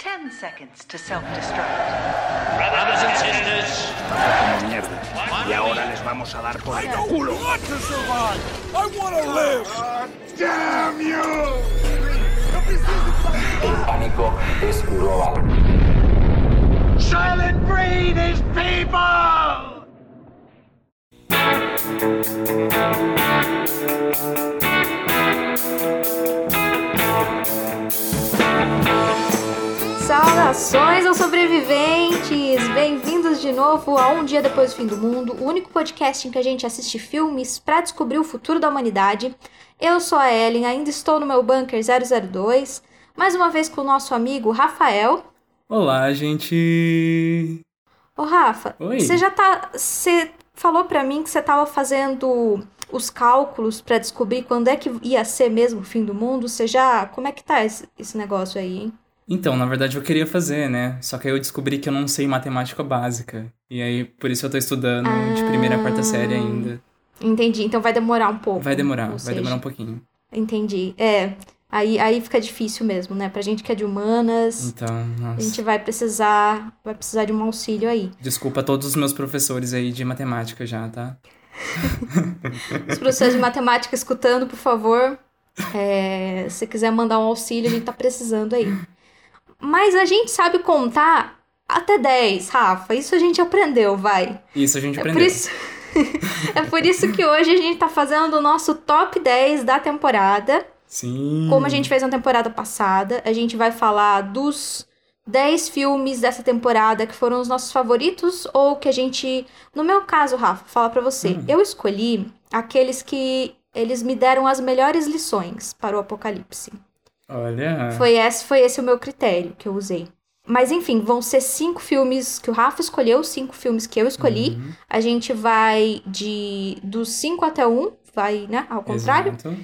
10 seconds to self-destruct. Brothers and sisters, como mierda. Y ahora les vamos a dar por el culo. want to survive. I want to live. Damn you! El pánico es global. Silent breed is people! Saudações aos sobreviventes! Bem-vindos de novo a Um Dia Depois do Fim do Mundo, o único podcast em que a gente assiste filmes para descobrir o futuro da humanidade. Eu sou a Ellen, ainda estou no meu bunker 002, mais uma vez com o nosso amigo Rafael. Olá, gente! Ô Rafa, Oi. você já tá. Você falou pra mim que você tava fazendo os cálculos pra descobrir quando é que ia ser mesmo o fim do mundo. Você já. Como é que tá esse, esse negócio aí, hein? Então, na verdade eu queria fazer, né? Só que aí eu descobri que eu não sei matemática básica. E aí, por isso eu tô estudando de primeira a quarta série ainda. Entendi, então vai demorar um pouco. Vai demorar, vai seja, demorar um pouquinho. Entendi. É. Aí, aí fica difícil mesmo, né? Pra gente que é de humanas, Então, a nossa. gente vai precisar. Vai precisar de um auxílio aí. Desculpa a todos os meus professores aí de matemática já, tá? Os professores de matemática escutando, por favor. É, se quiser mandar um auxílio, a gente tá precisando aí. Mas a gente sabe contar até 10, Rafa. Isso a gente aprendeu, vai. Isso a gente É por aprendeu. isso, é por isso que hoje a gente tá fazendo o nosso top 10 da temporada. Sim. Como a gente fez na temporada passada, a gente vai falar dos 10 filmes dessa temporada que foram os nossos favoritos ou que a gente, no meu caso, Rafa, vou falar pra você, Hum. eu escolhi aqueles que eles me deram as melhores lições para o apocalipse. Olha. Foi esse, foi esse o meu critério que eu usei. Mas enfim, vão ser cinco filmes que o Rafa escolheu, cinco filmes que eu escolhi. Uhum, A gente vai de dos 5 até 1, um, vai, né, ao contrário. Exato.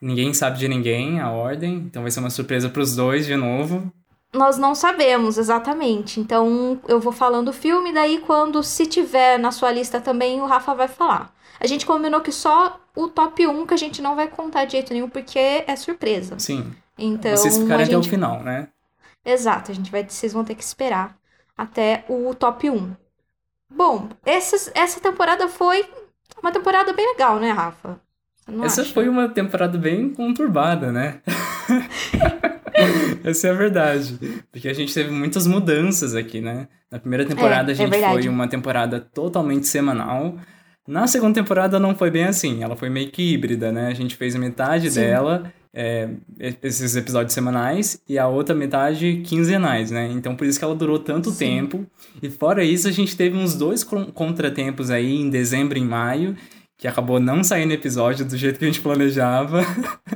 Ninguém sabe de ninguém a ordem, então vai ser uma surpresa pros dois de novo. Nós não sabemos exatamente. Então eu vou falando o filme, daí quando se tiver na sua lista também, o Rafa vai falar. A gente combinou que só o top 1 que a gente não vai contar de jeito nenhum, porque é surpresa. Sim. Então. Vocês ficarem até o gente... final, né? Exato, a gente vai, vocês vão ter que esperar até o top 1. Bom, essa, essa temporada foi uma temporada bem legal, né, Rafa? Essa acha? foi uma temporada bem conturbada, né? Essa é a verdade. Porque a gente teve muitas mudanças aqui, né? Na primeira temporada É, a é gente verdade. foi uma temporada totalmente semanal. Na segunda temporada não foi bem assim, ela foi meio que híbrida, né? A gente fez metade Sim. dela, é, esses episódios semanais, e a outra metade quinzenais, né? Então por isso que ela durou tanto Sim. tempo. E fora isso, a gente teve uns dois con- contratempos aí em dezembro e maio, que acabou não saindo episódio do jeito que a gente planejava.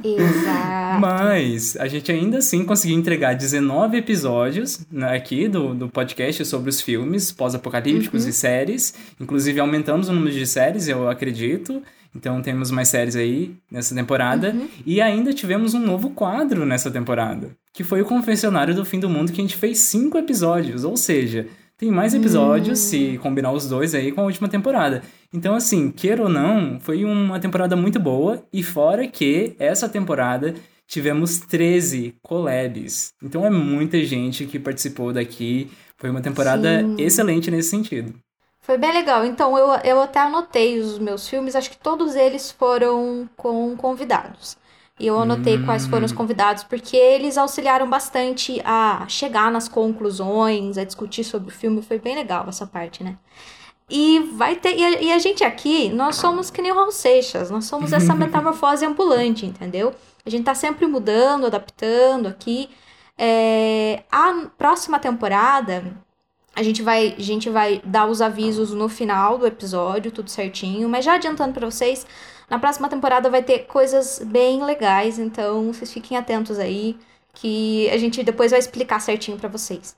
Exato. Mas a gente ainda assim conseguiu entregar 19 episódios né, aqui do, do podcast sobre os filmes pós-apocalípticos Uhum. e séries. Inclusive aumentamos o número de séries, eu acredito. Então temos mais séries aí nessa temporada. Uhum. E ainda tivemos um novo quadro nessa temporada, que foi o Confessionário do Fim do Mundo, que a gente fez cinco episódios. Ou seja, tem mais episódios Hum. se combinar os dois aí com a última temporada. Então, assim, queira ou não, foi uma temporada muito boa. E fora que essa temporada tivemos 13 collabs. Então é muita gente que participou daqui. Foi uma temporada Sim. excelente nesse sentido. Foi bem legal. Então, eu, eu até anotei os meus filmes, acho que todos eles foram com convidados. E eu anotei Hum. quais foram os convidados, porque eles auxiliaram bastante a chegar nas conclusões, a discutir sobre o filme. Foi bem legal essa parte, né? E vai ter. E a, e a gente aqui, nós somos que nem o Raul Seixas, nós somos essa metamorfose ambulante, entendeu? A gente tá sempre mudando, adaptando aqui. É, a próxima temporada, a gente vai, a gente vai dar os avisos no final do episódio, tudo certinho. Mas já adiantando pra vocês, na próxima temporada vai ter coisas bem legais, então vocês fiquem atentos aí, que a gente depois vai explicar certinho pra vocês.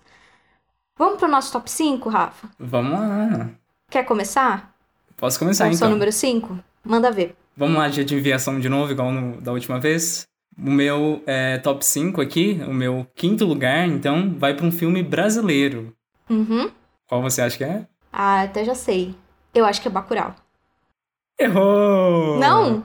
Vamos pro nosso top 5, Rafa? Vamos lá. Quer começar? Posso começar Com o seu então. número 5? Manda ver. Vamos lá de adivinhação de novo, igual no- da última vez? O meu é, top 5 aqui, o meu quinto lugar, então, vai para um filme brasileiro. Uhum. Qual você acha que é? Ah, até já sei. Eu acho que é Bacurau. Errou! Não?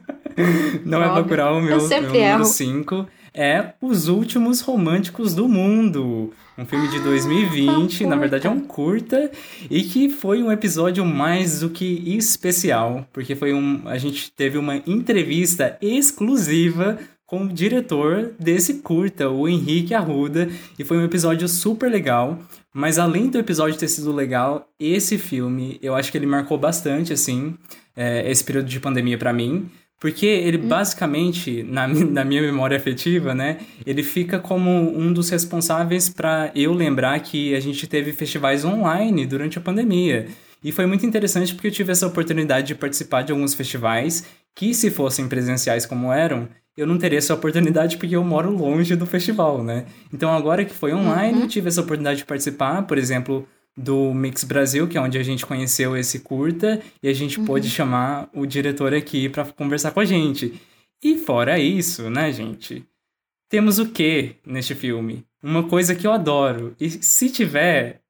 Não é. Bacurau, o meu, meu número erro. 5. é Os Últimos Românticos do Mundo. Um filme de 2020, um na verdade é um curta. curta, e que foi um episódio mais do que especial, porque foi um. A gente teve uma entrevista exclusiva com o diretor desse curta, o Henrique Arruda, e foi um episódio super legal. Mas além do episódio ter sido legal, esse filme, eu acho que ele marcou bastante, assim, é, esse período de pandemia pra mim. Porque ele basicamente, na, na minha memória afetiva, né, ele fica como um dos responsáveis para eu lembrar que a gente teve festivais online durante a pandemia. E foi muito interessante porque eu tive essa oportunidade de participar de alguns festivais que, se fossem presenciais como eram, eu não teria essa oportunidade porque eu moro longe do festival, né? Então agora que foi online, eu tive essa oportunidade de participar, por exemplo, do Mix Brasil, que é onde a gente conheceu esse curta, e a gente pôde chamar o diretor aqui para conversar com a gente. E fora isso, né, gente? Temos o que neste filme? Uma coisa que eu adoro. E se tiver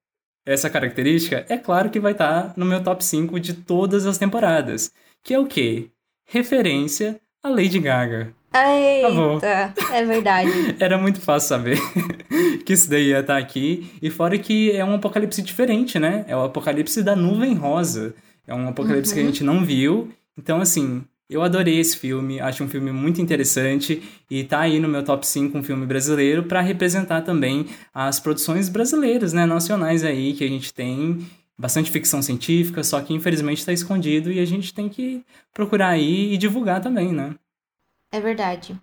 essa característica, é claro que vai estar no meu top 5 de todas as temporadas. Que é o quê? Referência a Lady Gaga. Eita, é verdade. Era muito fácil saber que isso daí ia estar aqui. E fora que é um apocalipse diferente, né? É o apocalipse da nuvem rosa. É um apocalipse que a gente não viu. Então, assim, eu adorei esse filme. Acho um filme muito interessante. E tá aí no meu top 5 um filme brasileiro para representar também as produções brasileiras, né? Nacionais aí que a gente tem. Bastante ficção científica, só que infelizmente está escondido e a gente tem que procurar aí e divulgar também, né? É verdade.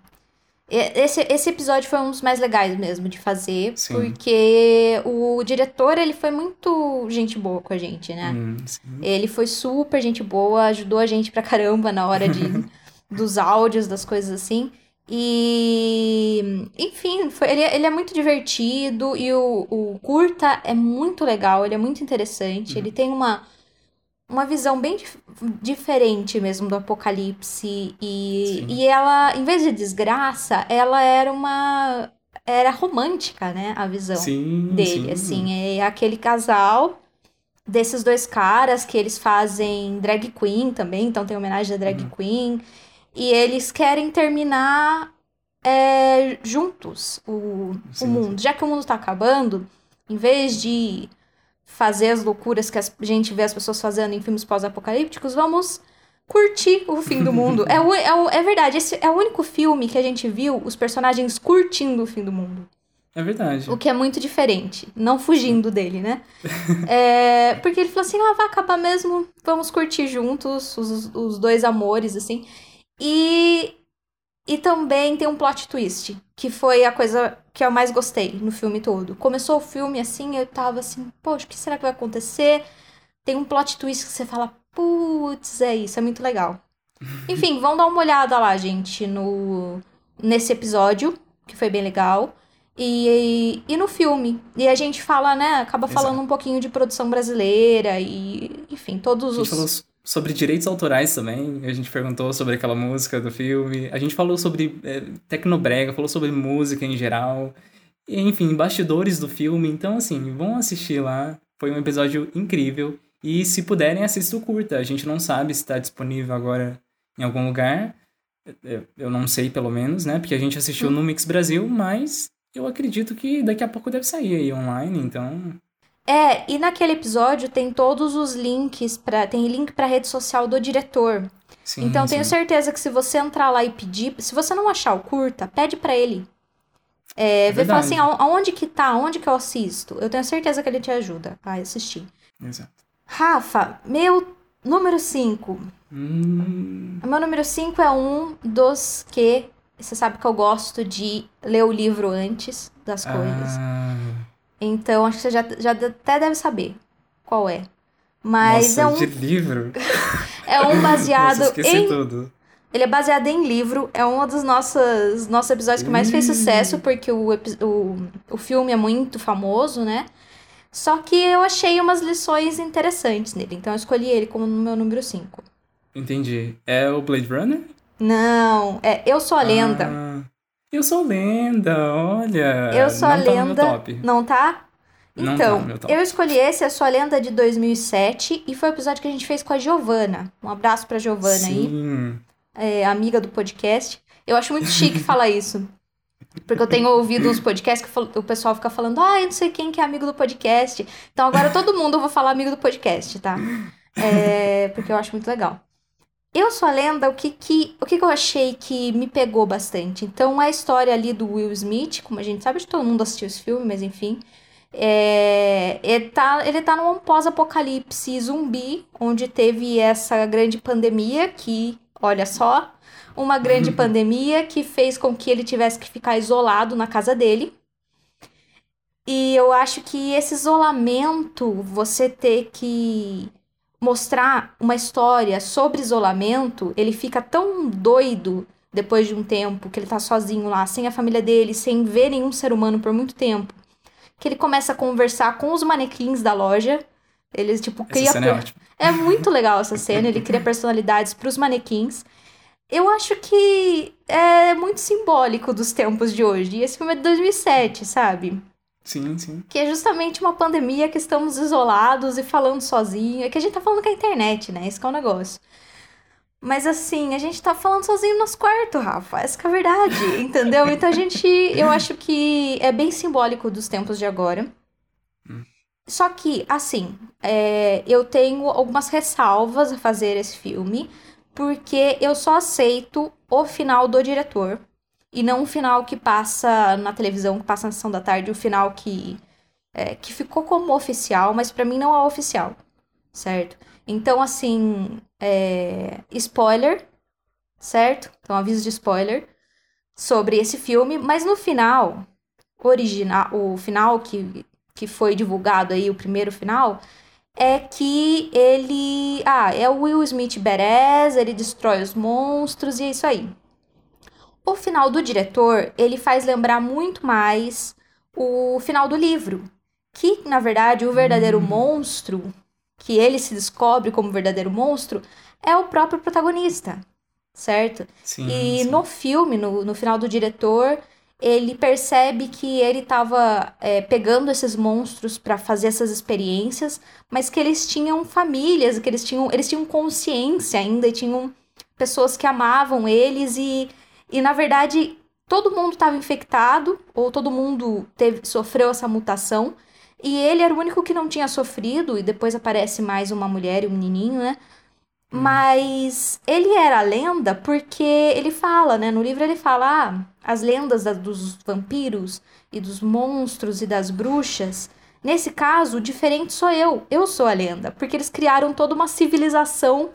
Esse, esse episódio foi um dos mais legais mesmo de fazer, Sim. porque o diretor, ele foi muito gente boa com a gente, né? Hum. Ele foi super gente boa, ajudou a gente pra caramba na hora de, dos áudios, das coisas assim. E, enfim, foi, ele, é- ele é muito divertido e o, o curta é muito legal, ele é muito interessante. Ele tem uma, uma visão bem dif- diferente mesmo do apocalipse. E, Sim. e ela, em vez de desgraça, ela era uma. Era romântica, né? A visão Sim, dele, sim. assim, é aquele casal desses dois caras que eles fazem drag queen também, então tem homenagem a drag Uhum. queen, e eles querem terminar é, juntos o, o Sim, mundo. Já que o mundo tá acabando, em vez de fazer as loucuras que a gente vê as pessoas fazendo em filmes pós-apocalípticos, vamos curtir o fim do mundo. é, o- é, o- é verdade, esse é o único filme que a gente viu os personagens curtindo o fim do mundo. É verdade. O que é muito diferente. Não fugindo dele, né? É, porque ele falou assim: ah, vai acabar mesmo, vamos curtir juntos os, os dois amores, assim. E, e também tem um plot twist, que foi a coisa que eu mais gostei no filme todo. Começou o filme assim, eu tava assim, poxa, o que será que vai acontecer? Tem um plot twist que você fala, putz, é isso, é muito legal. Enfim, vão dar uma olhada lá, gente, no nesse episódio, que foi bem legal. E, e no filme. E a gente fala, né? Acaba falando Exato. um pouquinho de produção brasileira e, enfim, todos os. Sobre direitos autorais também. A gente perguntou sobre aquela música do filme. A gente falou sobre é, tecnobrega, falou sobre música em geral. E, enfim, bastidores do filme. Então, assim, vão assistir lá. Foi um episódio incrível. E se puderem, assista o curta. A gente não sabe se está disponível agora em algum lugar. Eu- Eu não sei, pelo menos, né? Porque a gente assistiu no Mix Brasil, mas eu acredito que daqui a pouco deve sair aí online, então. É, e naquele episódio tem todos os links para Tem link pra rede social do diretor. Sim, então tenho sim. certeza que se você entrar lá e pedir. Se você não achar o curta, pede pra ele. É, vê e fala assim, "Aon- aonde que tá? Aonde que eu assisto? Eu tenho certeza que ele te ajuda a assistir. Exato. Rafa, meu número 5. Hum, meu número 5 é um dos que. Você sabe que eu gosto de ler o livro antes das coisas. ah, Então, acho que você já, já até deve saber qual é. Mas nossa, é, um, de livro? é um baseado Nossa, esqueci em. tudo. Ele é baseado em livro. É um dos nossos, nossos episódios que mais fez sucesso, porque o, o, o filme é muito famoso, né? Só que eu achei umas lições interessantes nele. Então eu escolhi ele como meu número 5. Entendi. É o Blade Runner? Não, é Eu Sou a Lenda. Ah, eu sou lenda, olha. Eu Sou a Não tá no meu Lenda. top. Não tá? Não tá Então, meu top. eu escolhi esse, A Sua Lenda de 2007, e foi o episódio que a gente fez com a Giovana. Um abraço pra Giovana aí, Sim. é, amiga do podcast. Eu acho muito chique falar isso. Porque eu tenho ouvido uns podcasts que o pessoal fica falando, ah, eu não sei quem que é amigo do podcast. Então agora todo mundo eu vou falar amigo do podcast, tá? É, porque eu acho muito legal. Eu sou a lenda, o que que, o que que eu achei que me pegou bastante? Então, a história ali do Will Smith, como a gente sabe, todo mundo assistiu esse filme, mas enfim. É, ele, tá, ele tá num pós-apocalipse zumbi, onde teve essa grande pandemia que, olha só, uma grande pandemia que fez com que ele tivesse que ficar isolado na casa dele. E eu acho que esse isolamento, você ter que mostrar uma história sobre isolamento, ele fica tão doido depois de um tempo que ele tá sozinho lá, sem a família dele, sem ver nenhum ser humano por muito tempo, que ele começa a conversar com os manequins da loja. Ele, tipo, Essa cria. cena é é muito legal essa cena, ele cria personalidades pros manequins. Eu acho que é muito simbólico dos tempos de hoje. E esse filme é de 2007, sabe? Sim, sim. Que é justamente uma pandemia que estamos isolados e falando sozinho. É que a gente tá falando com a internet, né? Esse que é o negócio. Mas assim, a gente tá falando sozinho no nosso quarto, Rafa. Essa que é a verdade, entendeu? Então a gente. Eu acho que é bem simbólico dos tempos de agora. Só que, assim, é, eu tenho algumas ressalvas a fazer esse filme, porque eu só aceito o final do diretor. E não o final que passa na televisão, que passa na sessão da tarde, o final que, é, que ficou como oficial, mas pra mim não é oficial, certo? Então, assim, é, spoiler, certo? Então, aviso de spoiler sobre esse filme, mas no final, original, o final que, que foi divulgado aí, o primeiro final, é que ele. Ah, é o Will Smith badass, ele destrói os monstros e é isso aí. O final do diretor, ele faz lembrar muito mais o final do livro. Que, na verdade, o verdadeiro monstro, que ele se descobre como verdadeiro monstro, é o próprio protagonista, certo? Sim, E sim. no filme, no, no final do diretor, ele percebe que ele estava pegando esses monstros para fazer essas experiências, mas que eles tinham famílias, que eles tinham, eles tinham consciência ainda, e tinham pessoas que amavam eles e, e na verdade, todo mundo estava infectado, ou todo mundo teve, sofreu essa mutação, e ele era o único que não tinha sofrido, e depois aparece mais uma mulher e um menininho, né? Mas ele era lenda porque ele fala, né? No livro ele fala, ah, as lendas da- dos vampiros e dos monstros e das bruxas. Nesse caso, o diferente sou eu. Eu sou a lenda. Porque eles criaram toda uma civilização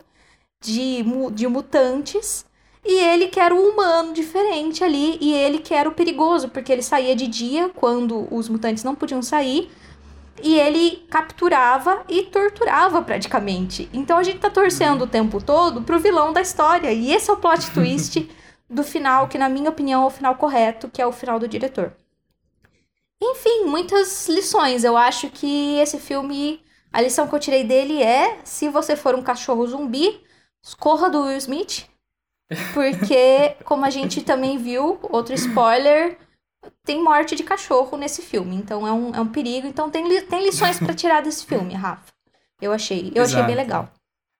de, de mutantes. E ele que era o humano diferente ali. E ele que era o perigoso, porque ele saía de dia quando os mutantes não podiam sair. E ele capturava e torturava praticamente. Então a gente tá torcendo o tempo todo pro vilão da história. E esse é o plot twist do final, que na minha opinião é o final correto, que é o final do diretor. Enfim, muitas lições. Eu acho que esse filme, a lição que eu tirei dele é: se você for um cachorro zumbi, corra do Will Smith. Porque, como a gente também viu, outro spoiler, tem morte de cachorro nesse filme. Então é um, é um perigo. Então tem, li- tem lições pra tirar desse filme, Rafa. Eu achei. Eu achei bem Exato. legal.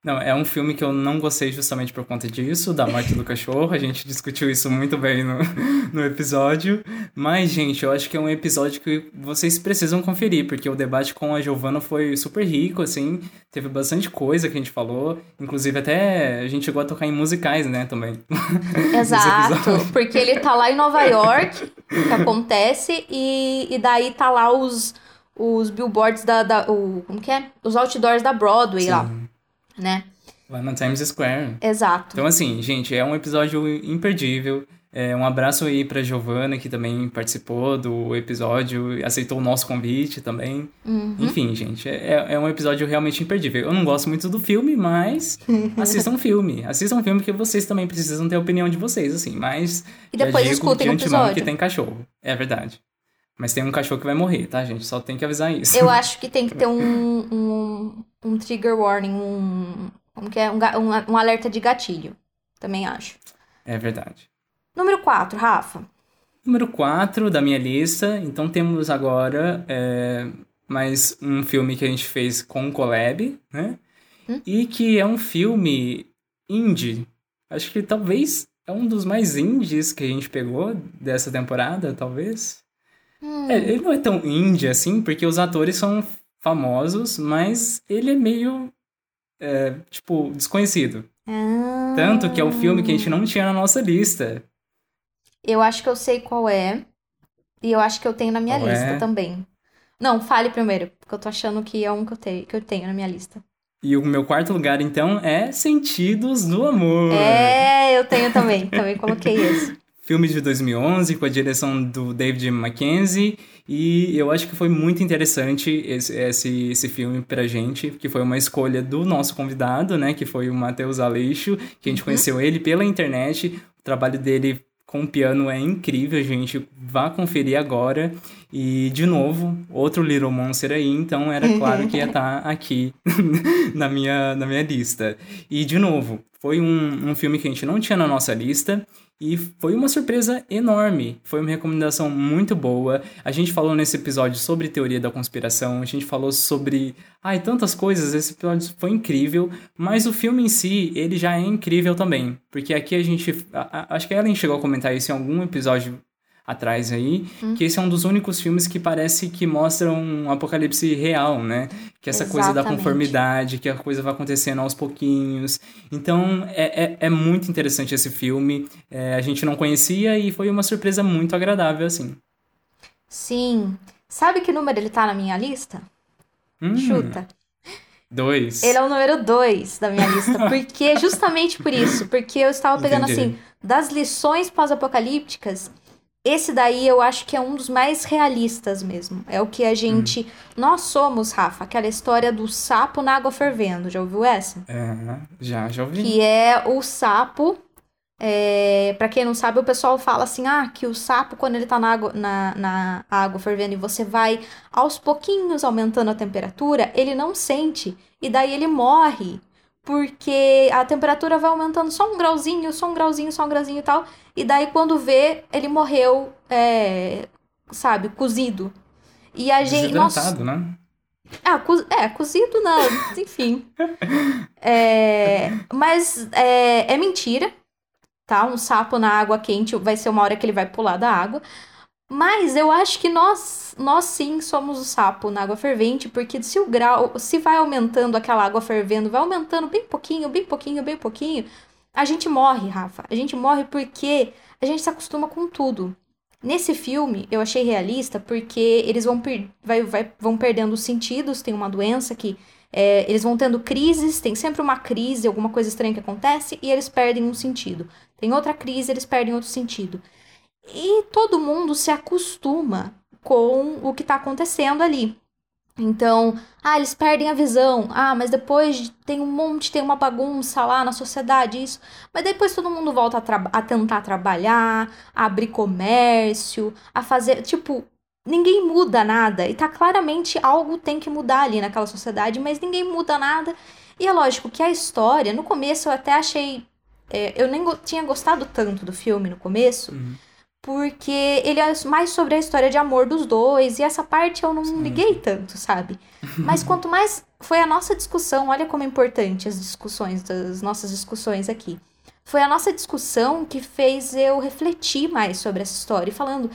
Não, é um filme que eu não gostei justamente por conta disso, da morte do cachorro. A gente discutiu isso muito bem no, no episódio. Mas, gente, eu acho que é um episódio que vocês precisam conferir, porque o debate com a Giovanna foi super rico, assim. Teve bastante coisa que a gente falou. Inclusive, até a gente chegou a tocar em musicais, né, também. Exato. Porque ele tá lá em Nova York, que acontece, e, e daí tá lá os, os billboards da. da o, como que é? Os outdoors da Broadway lá, Sim, né? lá na Times Square. Exato. Então, assim, gente, é um episódio imperdível. É, um abraço aí pra Giovana, que também participou do episódio, aceitou o nosso convite também. Uhum. Enfim, gente, é, é um episódio realmente imperdível. Eu não gosto muito do filme, mas assistam o filme. Assistam o filme que vocês também precisam ter a opinião de vocês, assim. Mas E depois escutem de o episódio. que tem cachorro. É verdade. Mas tem um cachorro que vai morrer, tá, gente? Só tem que avisar isso. Eu acho que tem que ter um, um, um trigger warning, um. Como que é? Um, um, um alerta de gatilho. Também acho. É verdade. Número 4, Rafa. Número 4 da minha lista. Então temos agora é, mais um filme que a gente fez com collab, né? Hum? E que é um filme indie. Acho que talvez é um dos mais indies que a gente pegou dessa temporada, talvez. Hum. É, ele não é tão indie assim, porque os atores são famosos, mas ele é meio, é, tipo, desconhecido. Ah. Tanto que é um filme que a gente não tinha na nossa lista. Eu acho que eu sei qual é. E eu acho que eu tenho na minha Qual lista é? também. Não, fale primeiro, porque eu tô achando que é um que eu, tenho, que eu tenho na minha lista. E o meu quarto lugar, então, é Sentidos do Amor. É, eu tenho também. também coloquei esse. Filme de 2011, com a direção do David Mackenzie. E eu acho que foi muito interessante esse, esse, esse filme pra gente, que foi uma escolha do nosso convidado, né? Que foi o Matheus Aleixo, que a gente conheceu ele pela internet. O trabalho dele com o piano é incrível, gente. Vá conferir agora. E, de novo, outro Little Monster aí, então era claro que ia estar aqui na, minha, na minha lista. E, de novo, foi um, um filme que a gente não tinha na nossa lista. E foi uma surpresa enorme. Foi uma recomendação muito boa. A gente falou nesse episódio sobre teoria da conspiração, a gente falou sobre, ai, tantas coisas. Esse episódio foi incrível, mas o filme em si, ele já é incrível também, porque aqui a gente, a- a- acho que a Ellen chegou a comentar isso em algum episódio atrás aí, que esse é um dos únicos filmes que parece que mostram um apocalipse real, né? Que essa coisa da Exatamente. conformidade, que a coisa vai acontecendo aos pouquinhos. Então, é, é, é muito interessante esse filme. É, a gente não conhecia e foi uma surpresa muito agradável, assim. Sim. Sabe que número ele tá na minha lista? Hum, Chuta. Dois. Ele é o número 2 da minha lista. Porque, justamente por isso. Porque eu estava pegando, Entendi. assim, das lições pós-apocalípticas, esse daí eu acho que é um dos mais realistas mesmo. É o que a gente. Nós somos, Rafa, aquela história do sapo na água fervendo. Já ouviu essa? É, já, já ouvi. Que é o sapo. É, para quem não sabe, o pessoal fala assim: ah, que o sapo, quando ele tá na água, na, na água fervendo e você vai aos pouquinhos aumentando a temperatura, ele não sente. E daí ele morre. Porque a temperatura vai aumentando só um grauzinho, só um grauzinho, só um grauzinho e tal. E daí quando vê, ele morreu, é, sabe, cozido. E a gente. Nossa, né? ah, co- é, cozido não, enfim. É, mas é, é mentira, tá? Um sapo na água quente vai ser uma hora que ele vai pular da água. Mas eu acho que nós, nós sim somos o sapo na água fervente, porque se o grau, se vai aumentando aquela água fervendo, vai aumentando bem pouquinho, bem pouquinho, bem pouquinho, a gente morre, Rafa. A gente morre porque a gente se acostuma com tudo. Nesse filme, eu achei realista porque eles vão, per vai, vai- vão perdendo os sentidos, tem uma doença que é, eles vão tendo crises, tem sempre uma crise, alguma coisa estranha que acontece, e eles perdem um sentido. Tem outra crise, eles perdem outro sentido. E todo mundo se acostuma com o que está acontecendo ali. Então, ah, eles perdem a visão. Ah, mas depois tem um monte, tem uma bagunça lá na sociedade, isso. Mas depois todo mundo volta a, a tentar trabalhar, a abrir comércio, a fazer. Tipo, ninguém muda nada. E tá claramente algo tem que mudar ali naquela sociedade, mas ninguém muda nada. E é lógico que a história, no começo eu até achei. é, eu nem go- tinha gostado tanto do filme no começo, Uhum. Porque ele é mais sobre a história de amor dos dois, e essa parte eu não liguei tanto, sabe? Mas quanto mais foi a nossa discussão, olha como é importante as discussões, as nossas discussões aqui. Foi a nossa discussão que fez eu refletir mais sobre essa história, e falando,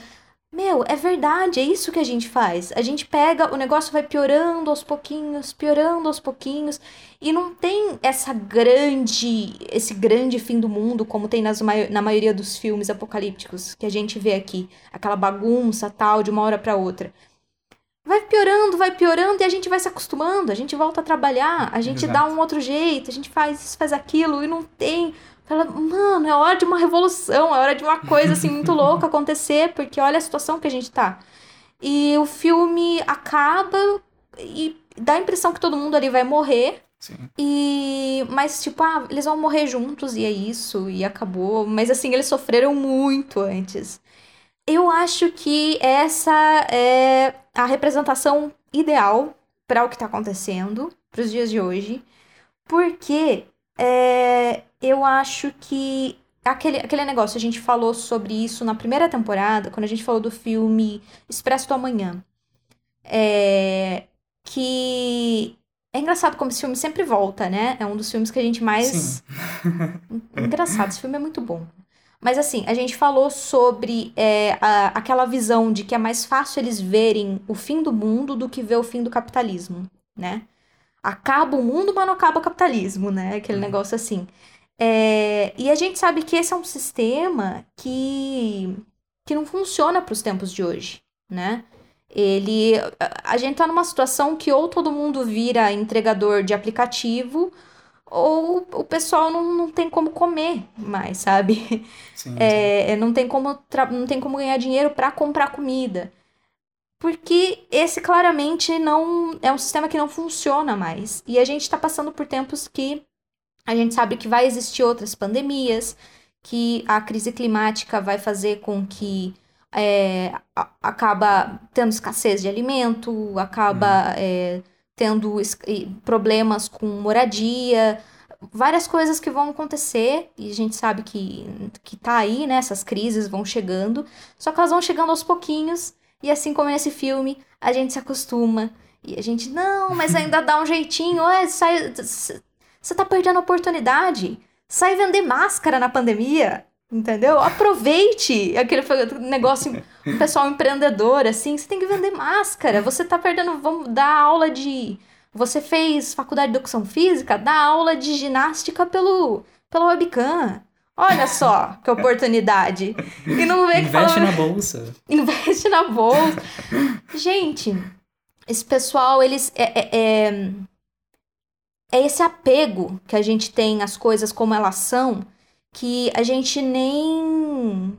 meu, é verdade, é isso que a gente faz. A gente pega, o negócio vai piorando aos pouquinhos, piorando aos pouquinhos, e não tem essa grande, esse grande fim do mundo como tem nas, na maioria dos filmes apocalípticos que a gente vê aqui, aquela bagunça tal de uma hora para outra. Vai piorando, vai piorando e a gente vai se acostumando, a gente volta a trabalhar, a gente Exato. dá um outro jeito, a gente faz isso, faz aquilo e não tem Fala, mano, é hora de uma revolução, é hora de uma coisa assim muito louca acontecer, porque olha a situação que a gente tá. E o filme acaba e dá a impressão que todo mundo ali vai morrer. Sim. E mas tipo, ah, eles vão morrer juntos e é isso e acabou, mas assim, eles sofreram muito antes. Eu acho que essa é a representação ideal para o que tá acontecendo para os dias de hoje, porque é, eu acho que aquele, aquele negócio, a gente falou sobre isso na primeira temporada, quando a gente falou do filme Expresso do Amanhã. É, que é engraçado como esse filme sempre volta, né? É um dos filmes que a gente mais. Engraçado, esse filme é muito bom. Mas assim, a gente falou sobre é, a, aquela visão de que é mais fácil eles verem o fim do mundo do que ver o fim do capitalismo, né? Acaba o mundo, mas não acaba o capitalismo, né? Aquele Uhum. negócio assim. É, e a gente sabe que esse é um sistema que, que não funciona para os tempos de hoje, né? Ele, a- gente tá numa situação que ou todo mundo vira entregador de aplicativo, ou o pessoal não, não tem como comer mais, sabe? Sim, sim. É, não tem como não tem como ganhar dinheiro para comprar comida. Porque esse claramente não é um sistema que não funciona mais. E a gente está passando por tempos que a gente sabe que vai existir outras pandemias, que a crise climática vai fazer com que é, acaba tendo escassez de alimento, acaba é, tendo problemas com moradia, várias coisas que vão acontecer, e a gente sabe que, que tá aí, né? Essas crises vão chegando, só que elas vão chegando aos pouquinhos, e assim como nesse filme, a gente se acostuma. E a gente, não, mas ainda dá um jeitinho, é, sai. Você tá perdendo a oportunidade. Sai vender máscara na pandemia. Entendeu? Aproveite aquele negócio, o pessoal empreendedor, assim, você tem que vender máscara. Você tá perdendo, vamos dar aula de. Você fez faculdade de educação física, dá aula de ginástica pelo, pela webcam. Olha só que oportunidade. E não vê que Investe fala- na bolsa. investe na bolsa. Gente, esse pessoal, eles. É, é, é, é esse apego que a gente tem às coisas como elas são, que a gente nem.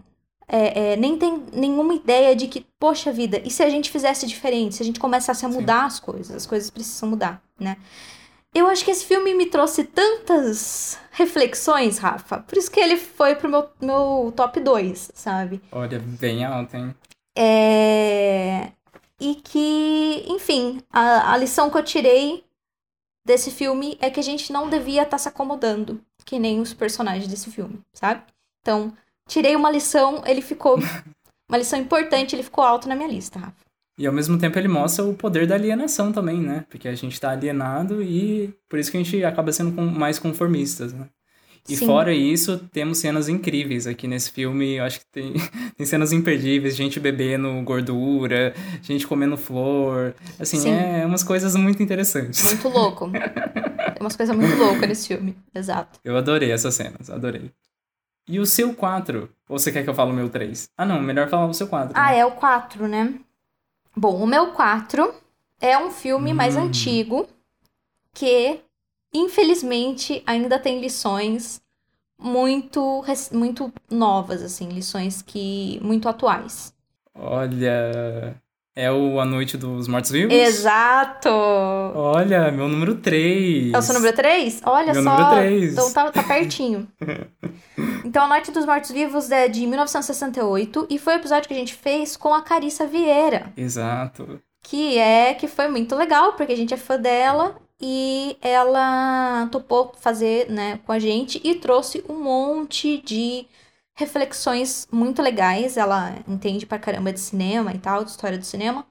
é, é, nem tem nenhuma ideia de que, poxa vida, e se a gente fizesse diferente? Se a gente começasse a Sim. mudar as coisas? As coisas precisam mudar, né? Eu acho que esse filme me trouxe tantas reflexões, Rafa. Por isso que ele foi pro meu, meu top 2, sabe? Olha, bem alto, hein? É... E que, enfim, a, a lição que eu tirei desse filme é que a gente não devia estar se acomodando, que nem os personagens desse filme, sabe? Então, tirei uma lição, ele ficou. Uma lição importante, ele ficou alto na minha lista, Rafa. E ao mesmo tempo ele mostra o poder da alienação também, né? Porque a gente tá alienado e por isso que a gente acaba sendo mais conformistas, né? E Sim. fora isso, temos cenas incríveis aqui nesse filme. Eu acho que tem, tem cenas imperdíveis, gente bebendo gordura, gente comendo flor. Assim, Sim. é umas coisas muito interessantes. Muito louco. Tem umas coisas muito loucas nesse filme. Exato. Eu adorei essas cenas, adorei. E o seu 4? Ou você quer que eu fale o meu 3? Ah, não, melhor falar o seu 4. Ah, é o 4, né? Bom, o meu 4 é um filme mais Hum. antigo que, infelizmente, ainda tem lições muito, muito novas, assim, lições que muito atuais. Olha. É o A Noite dos Mortos-Vivos? Exato! Olha, meu número 3. É o seu número 3? Olha Meu só. número três. Então tá, tá pertinho. então, A Noite dos Mortos Vivos é de 1968 e foi o episódio que a gente fez com a Carissa Vieira. Exato. que é que foi muito legal, porque a gente é fã dela e ela topou fazer, né, com a gente e trouxe um monte de reflexões muito legais. Ela entende pra caramba de cinema e tal, de história do cinema.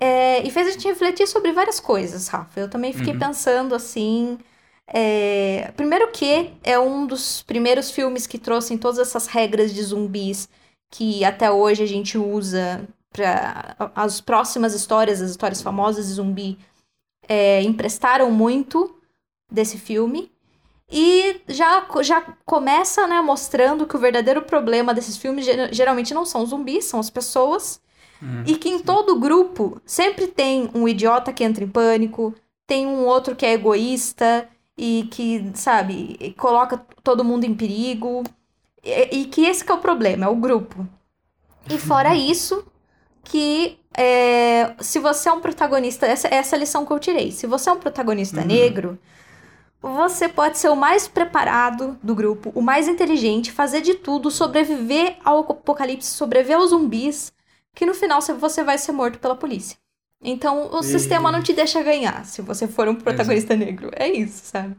É, e fez a gente refletir sobre várias coisas, Rafa. Eu também fiquei Uhum. pensando assim. é, Primeiro que é um dos primeiros filmes que trouxem todas essas regras de zumbis que até hoje a gente usa para as próximas histórias, as histórias famosas de zumbi, é, emprestaram muito desse filme. E já, já começa, né, mostrando que o verdadeiro problema desses filmes ger- geralmente não são os zumbis, são as pessoas. Uhum. E que em todo grupo sempre tem um idiota que entra em pânico, tem um outro que é egoísta e que, sabe, coloca todo mundo em perigo. E, e que esse que é o problema, é o grupo. E fora isso, que é, se você é um protagonista, essa, essa é a lição que eu tirei. Se você é um protagonista Uhum. negro, você pode ser o mais preparado do grupo, o mais inteligente, fazer de tudo, sobreviver ao apocalipse, sobreviver aos zumbis, que no final você- vai ser morto pela polícia. Então o E- sistema não te deixa ganhar se você for um protagonista negro. É isso, sabe?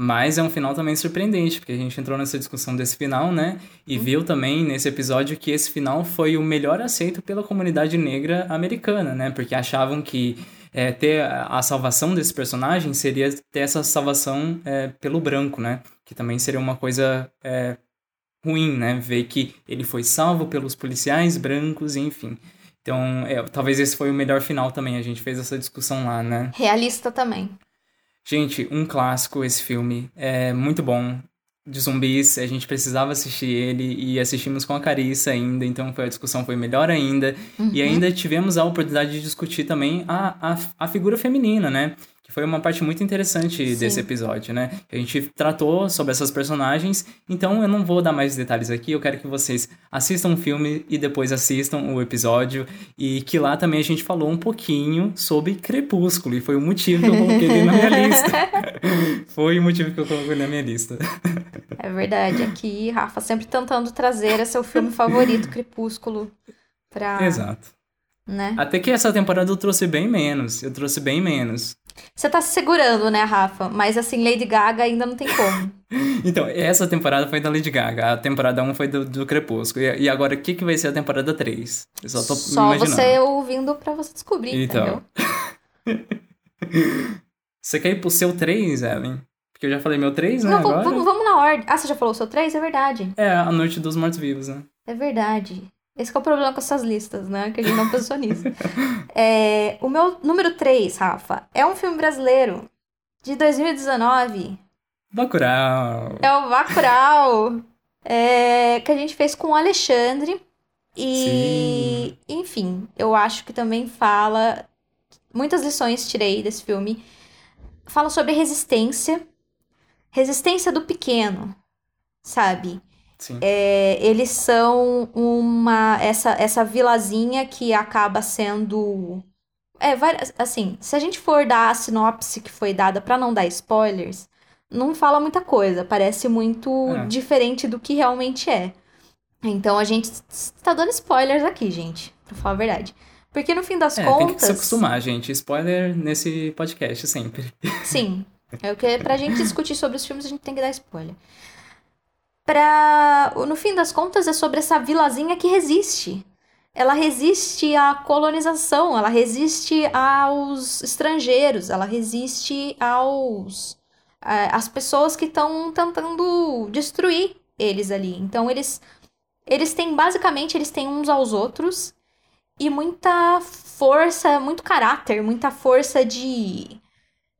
Mas é um final também surpreendente, porque a gente entrou nessa discussão desse final, né? E viu também nesse episódio que esse final foi o melhor aceito pela comunidade negra americana, né? Porque achavam que é, ter a a salvação desse personagem seria ter essa salvação é, pelo branco, né? Que também seria uma coisa é, ruim, né? Ver que ele foi salvo pelos policiais brancos, enfim. Então, é, talvez esse foi o melhor final também. A gente fez essa discussão lá, né? Realista também. Gente, um clássico esse filme. É muito bom. De zumbis, a gente precisava assistir ele e assistimos com a Carissa ainda, então foi, a discussão foi melhor ainda. Uhum. E ainda tivemos a oportunidade de discutir também a, a, a figura feminina, né? Que foi uma parte muito interessante Sim. desse episódio, né? A gente tratou sobre essas personagens, então eu não vou dar mais detalhes aqui, eu quero que vocês assistam o filme e depois assistam o episódio. E que lá também a gente falou um pouquinho sobre Crepúsculo, e foi o motivo que eu coloquei ele na minha lista. foi o motivo que eu coloquei na minha lista. É verdade. Aqui, Rafa, sempre tentando trazer seu filme favorito, Crepúsculo, pra. Exato. Né? Até que essa temporada eu trouxe bem menos. Eu trouxe bem menos. Você tá se segurando, né, Rafa? Mas assim, Lady Gaga ainda não tem como. Então, essa temporada foi da Lady Gaga. A temporada 1 foi do, do Crepúsculo. E, e agora, o que, que vai ser a temporada 3? Eu só tô Só imaginando. você ouvindo pra você descobrir, Então. entendeu? Você quer ir pro seu 3, Ellen? Porque eu já falei meu 3, né, Não, agora? vamos, vamos na ordem. Ah, você já falou o seu 3? É verdade. É, A Noite dos Mortos-Vivos, né? É verdade. Esse que é o problema com essas listas, né? Que a gente não pensou nisso. É, o meu número 3, Rafa, é um filme brasileiro de 2019. Bacurau. É o Bacurau. é, que a gente fez com o Alexandre. E, enfim, eu acho que também fala. Muitas lições tirei desse filme. Fala sobre resistência. Resistência do pequeno, sabe? Sim. É, eles são uma essa essa vilazinha que acaba sendo é várias- assim se a gente for dar a sinopse que foi dada pra não dar spoilers não fala muita coisa parece muito É. diferente do que realmente é então a gente está dando spoilers aqui gente pra falar a verdade porque no fim das É, tem que se contas acostumar, gente. Spoiler nesse podcast sempre. Sim. É o que pra gente discutir sobre os filmes, a gente tem que dar spoiler. Pra... No fim das contas, é sobre essa vilazinha que resiste. Ela resiste à colonização, ela resiste aos estrangeiros, ela resiste aos a- às pessoas que estão tentando destruir eles ali. Então eles eles têm basicamente eles têm uns aos outros e muita força, muito caráter, muita força de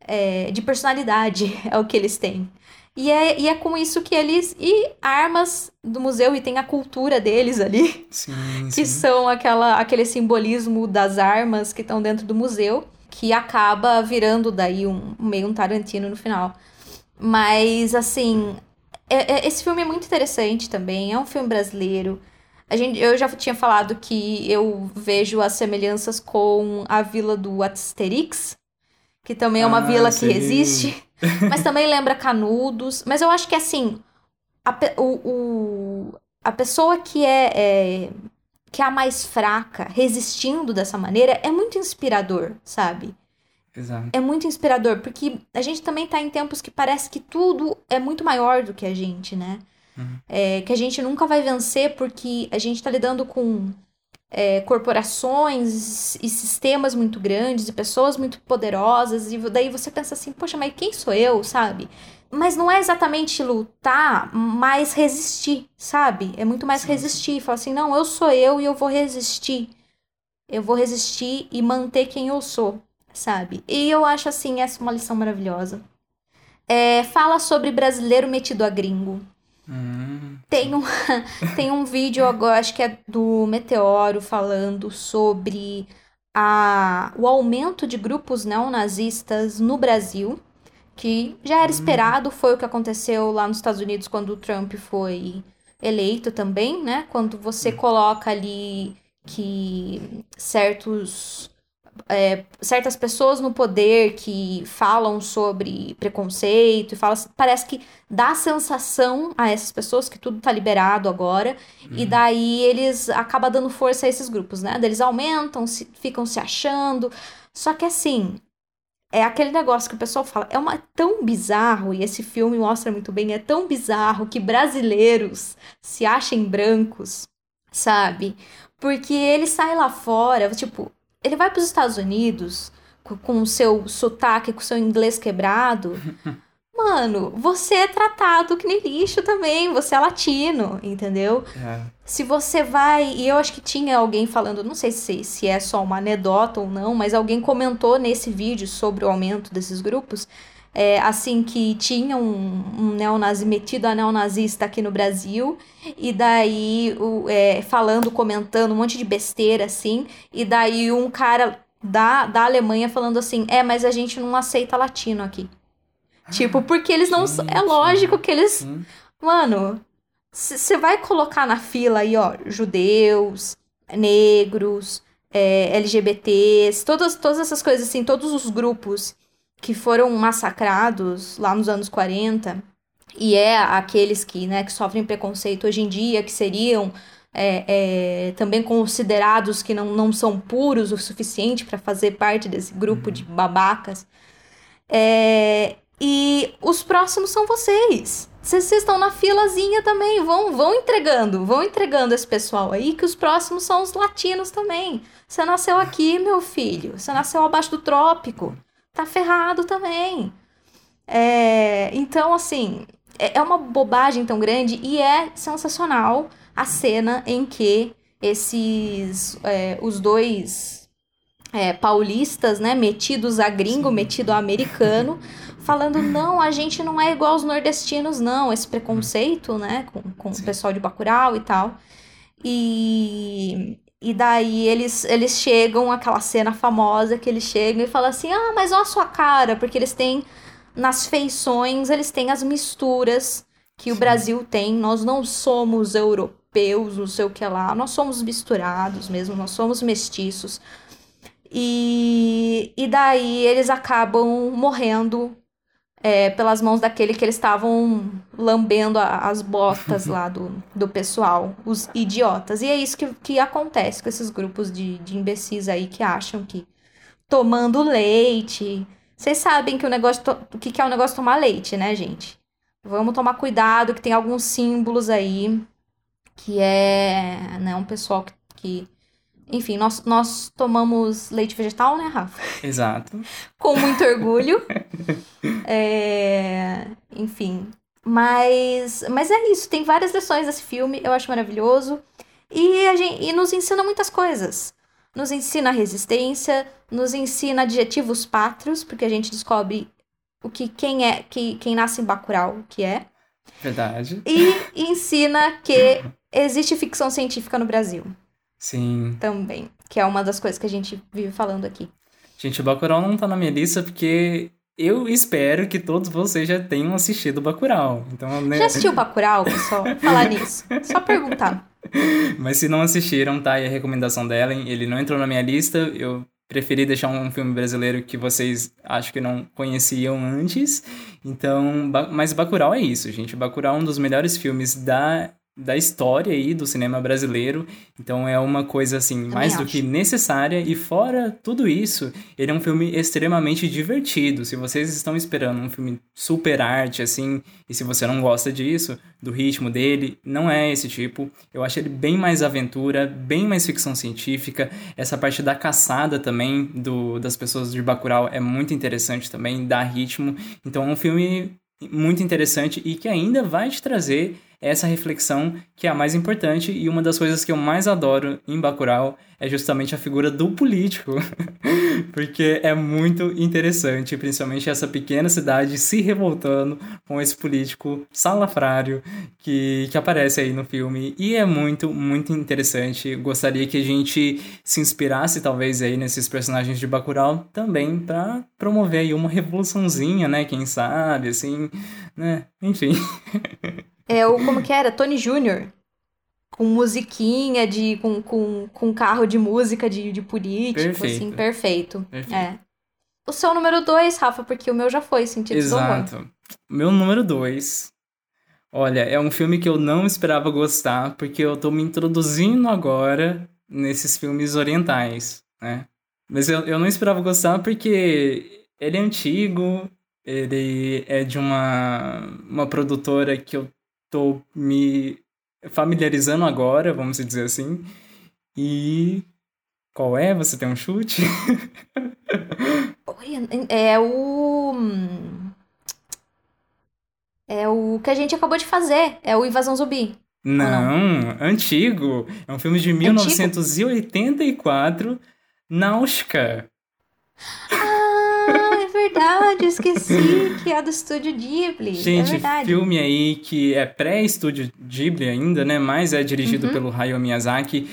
é, de personalidade é o que eles têm. E é, e é com isso que eles. E armas do museu, e tem a cultura deles ali, Sim, que sim. são aquela, aquele simbolismo das armas que estão dentro do museu, que acaba virando daí um, meio um Tarantino no final. Mas, assim, é- é- esse filme é muito interessante também, é um filme brasileiro. A gente, eu já tinha falado que eu vejo as semelhanças com a vila do Asterix, que também é uma Ah, vila que sim. resiste, mas também lembra Canudos. Mas eu acho que assim, a, pe- o, o- a pessoa que é, é- que é a mais fraca, resistindo dessa maneira, é muito inspirador, sabe? Exato. É muito inspirador, porque a gente também tá em tempos que parece que tudo é muito maior do que a gente, né? É, que a gente nunca vai vencer porque a gente tá lidando com é, corporações e sistemas muito grandes e pessoas muito poderosas, e daí você pensa assim, poxa, mas quem sou eu, sabe? Mas não é exatamente lutar, mas resistir, sabe? É muito mais Sim, resistir. Falar assim, não, eu sou eu e eu vou resistir. Eu vou resistir e manter quem eu sou, sabe? E eu acho, assim, essa uma lição maravilhosa. É, fala sobre brasileiro metido a gringo. Hum, Tem um, tem um vídeo agora, acho que é do Meteoro, falando sobre a, o aumento de grupos neonazistas no Brasil, que já era esperado, foi o que aconteceu lá nos Estados Unidos quando o Trump foi eleito também, né? Quando você coloca ali que certos é, certas pessoas no poder que falam sobre preconceito e fala, parece que dá sensação a essas pessoas que tudo tá liberado agora e daí eles acabam dando força a esses grupos, né? Eles aumentam, se, ficam se achando. Só que assim, é aquele negócio que o pessoal fala, é uma é tão bizarro e esse filme mostra muito bem, é tão bizarro que brasileiros se achem brancos, sabe? Porque ele sai lá fora, tipo, ele vai para os Estados Unidos co- com o seu sotaque, com o seu inglês quebrado. mano, você é tratado que nem lixo também, você é latino, entendeu? É. Se você vai. E eu acho que tinha alguém falando, não sei se, se é só uma anedota ou não, mas alguém comentou nesse vídeo sobre o aumento desses grupos. É, assim que tinha um, um neonazi metido a neonazista aqui no Brasil, e daí o, é, falando, comentando um monte de besteira assim, e daí um cara da, da Alemanha falando assim: é, mas a gente não aceita latino aqui. Tipo, porque eles não. É lógico que eles. Hum. Mano, você vai colocar na fila aí, ó, judeus, negros, é, LGBTs, todas, todas essas coisas assim, todos os grupos que foram massacrados lá nos anos 40, e é aqueles que, né, que sofrem preconceito hoje em dia, que seriam é, é, também considerados que não, não são puros o suficiente para fazer parte desse grupo de babacas. É, e os próximos são vocês. Vocês estão na filazinha também, vão, vão entregando, vão entregando esse pessoal aí, que os próximos são os latinos também. Você nasceu aqui, meu filho, você nasceu abaixo do trópico, tá ferrado também. É, então, assim, é é uma bobagem tão grande e é sensacional a cena em que esses, é, os dois é, paulistas, né, metidos a gringo, metido a americano, falando, não, a gente não é igual aos nordestinos, não, esse preconceito, né, com, com o pessoal de Bacurau e tal. E, e daí eles, eles chegam, aquela cena famosa que eles chegam e falam assim, ah, mas olha a sua cara, porque eles têm, nas feições, eles têm as misturas que o Brasil tem, nós não somos europeus, não sei o que lá, nós somos misturados mesmo, nós somos mestiços. E, e daí eles acabam morrendo é, pelas mãos daquele que eles estavam lambendo a- as botas lá do, do pessoal, os idiotas. E é isso que, que acontece com esses grupos de, de imbecis aí que acham que tomando leite. Vocês sabem que o negócio. O que, que é o negócio tomar leite, né, gente? Vamos tomar cuidado, que tem alguns símbolos aí que é né, um pessoal que. que- enfim, nós, nós tomamos leite vegetal, né, Rafa? Exato. com muito orgulho. É, enfim. Mas, mas é isso, tem várias lições desse filme, eu acho maravilhoso. E, a gente, e nos ensina muitas coisas. Nos ensina resistência, nos ensina adjetivos pátrios, porque a gente descobre o que quem é, que, quem nasce em Bacurau, que é. Verdade. E ensina que existe ficção científica no Brasil Sim. também, que é uma das coisas que a gente vive falando aqui. Gente, o Bacurau não tá na minha lista porque eu espero que todos vocês já tenham assistido o Bacurau. Então, né? Já assistiu Bacurau, pessoal? Falar nisso. Só perguntar. Mas se não assistiram, tá aí a recomendação dela. Ele não entrou na minha lista. Eu preferi deixar um filme brasileiro que vocês acho que não conheciam antes. Então, mas Bacurau é isso, gente. Bacurau é um dos melhores filmes da da história aí do cinema brasileiro. Então é uma coisa assim mais do acho. que necessária e fora tudo isso, ele é um filme extremamente divertido. Se vocês estão esperando um filme super arte assim, e se você não gosta disso, do ritmo dele, não é esse tipo. Eu acho ele bem mais aventura, bem mais ficção científica. Essa parte da caçada também do, das pessoas de Bacurau é muito interessante também, dá ritmo. Então é um filme muito interessante e que ainda vai te trazer essa reflexão que é a mais importante e uma das coisas que eu mais adoro em Bacurau é justamente a figura do político, porque é muito interessante, principalmente essa pequena cidade se revoltando com esse político salafrário que, que aparece aí no filme e é muito, muito interessante. Gostaria que a gente se inspirasse talvez aí nesses personagens de Bacurau também para promover aí uma revoluçãozinha, né, quem sabe, assim, né, enfim. É o, como que era? Tony Jr. Com musiquinha de. com, com, com carro de música de, de político, Perfeito. assim, perfeito. Perfeito. É. O seu número dois, Rafa, porque o meu já foi, do Humor. Exato. Meu número dois. Olha, é um filme que eu não esperava gostar, porque eu tô me introduzindo agora nesses filmes orientais, né? Mas eu, eu não esperava gostar porque ele é antigo, ele é de uma, uma produtora que eu tô me familiarizando agora, vamos dizer assim. E qual é? Você tem um chute? É o. É o que a gente acabou de fazer. É o Invasão Zumbi. Não, antigo. É um filme de 1984, Náusica. Ah, verdade, eu esqueci que é do estúdio Ghibli. é Gente, verdade. filme aí que é pré-estúdio Ghibli ainda, né? Mas é dirigido Uhum. pelo Hayao Miyazaki.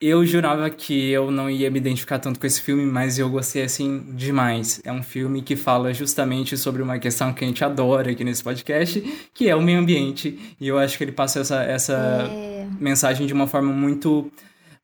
Eu jurava que eu não ia me identificar tanto com esse filme, mas eu gostei assim demais. É um filme que fala justamente sobre uma questão que a gente adora aqui nesse podcast, que é o meio ambiente. E eu acho que ele passa essa, essa É, mensagem de uma forma muito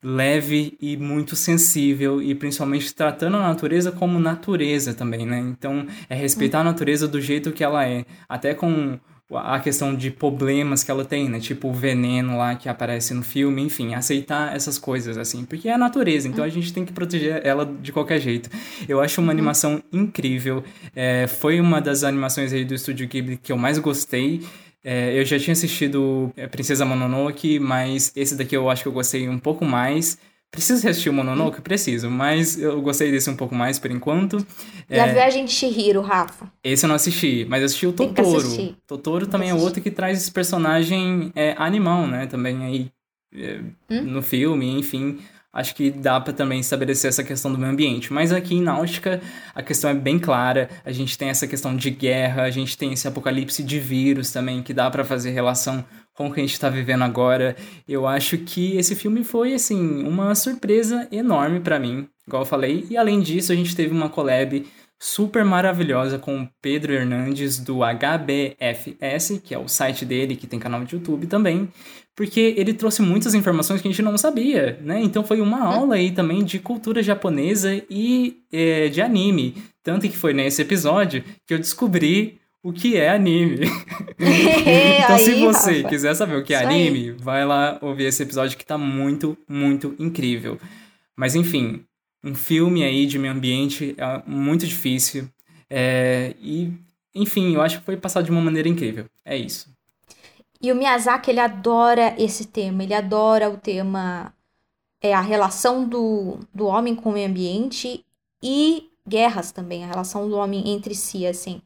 leve e muito sensível e principalmente tratando a natureza como natureza também, né? Então, é respeitar a natureza do jeito que ela é, até com a questão de problemas que ela tem, né? Tipo o veneno lá que aparece no filme, enfim, aceitar essas coisas assim, porque é a natureza, então a gente tem que proteger ela de qualquer jeito. Eu acho uma animação incrível, é, foi uma das animações aí do Estúdio Ghibli que eu mais gostei. É, eu já tinha assistido é, Princesa Mononoke, mas esse daqui eu acho que eu gostei um pouco mais. Preciso assistir o Mononoke? Preciso, mas eu gostei desse um pouco mais por enquanto. E a Viagem de Chihiro, Rafa? Esse eu não assisti, mas eu assisti o Totoro. Totoro também é outro que traz esse personagem é, animal, né? Também aí é, Hum? no filme, enfim. Acho que dá pra também estabelecer essa questão do meio ambiente. Mas aqui em Náutica, a questão é bem clara. A gente tem essa questão de guerra, a gente tem esse apocalipse de vírus também, que dá pra fazer relação com o que a gente tá vivendo agora. Eu acho que esse filme foi, assim, uma surpresa enorme pra mim, igual eu falei. E além disso, a gente teve uma collab super maravilhosa com o Pedro Hernandes do HBFS, que é o site dele, que tem canal de YouTube também, porque ele trouxe muitas informações que a gente não sabia, né? Então foi uma aula aí também de cultura japonesa e é, de anime. Tanto que foi nesse episódio que eu descobri o que é anime. então, se Aí, você Rafa. quiser saber o que é Isso aí. anime, vai lá ouvir esse episódio que tá muito, muito incrível. Mas enfim, um filme aí de meio ambiente é muito difícil. É, e, enfim, eu acho que foi passado de uma maneira incrível. É isso. E o Miyazaki, ele adora esse tema. Ele adora o tema... É a relação do, do homem com o meio ambiente e guerras também. A relação do homem entre si, assim.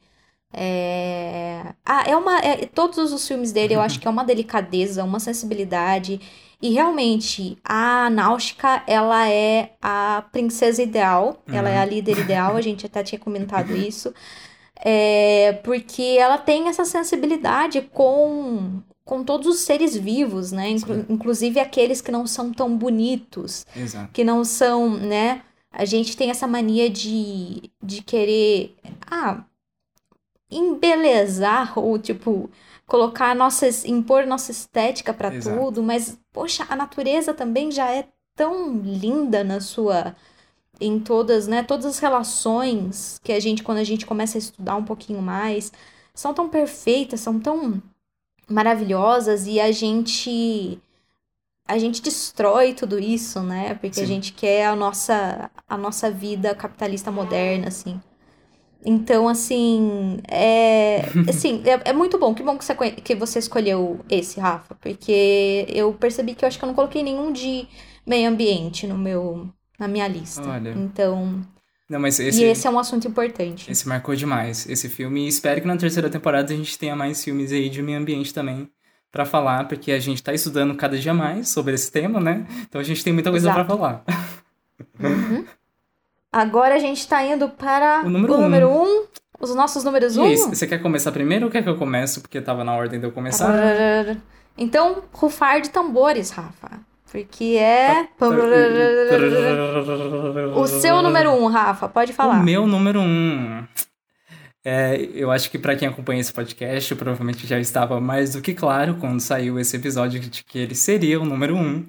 É... Ah, é uma... é- todos os filmes dele, eu acho que é uma delicadeza, uma sensibilidade... E realmente, a Náusica, ela é a princesa ideal, ela é a líder ideal, a gente até tinha comentado isso. É, porque ela tem essa sensibilidade com, com todos os seres vivos, né? Inclu- inclusive aqueles que não são tão bonitos, Exato. que não são, né? A gente tem essa mania de, de querer, ah, embelezar ou, tipo, colocar nossas, impor nossa estética para tudo, mas, poxa, a natureza também já é tão linda na sua, em todas, né, todas as relações que a gente, quando a gente começa a estudar um pouquinho mais, são tão perfeitas, são tão maravilhosas e a gente a gente destrói tudo isso, né? Porque a Sim. gente quer a nossa a nossa vida capitalista moderna, assim. Então, assim, é, assim, é, é muito bom. Que bom que você, que você escolheu esse, Rafa, porque eu percebi que eu acho que eu não coloquei nenhum de meio ambiente no meu, na minha lista. Olha. Então, Não, mas e esse, esse é um assunto importante. esse marcou demais, esse filme. E espero que na terceira temporada a gente tenha mais filmes aí de meio ambiente também pra falar, porque a gente tá estudando cada dia mais sobre esse tema, né? Então a gente tem muita coisa pra Exato. falar. Agora a gente tá indo para O número um. número um, os nossos números um. Isso, você quer começar primeiro ou quer que eu comece? Porque tava na ordem de eu começar. Então, rufar de tambores, Rafa. Porque é. O seu número um, Rafa, pode falar. O meu número um. É, eu acho que pra quem acompanha esse podcast, provavelmente já estava mais do que claro quando saiu esse episódio de que ele seria o número um.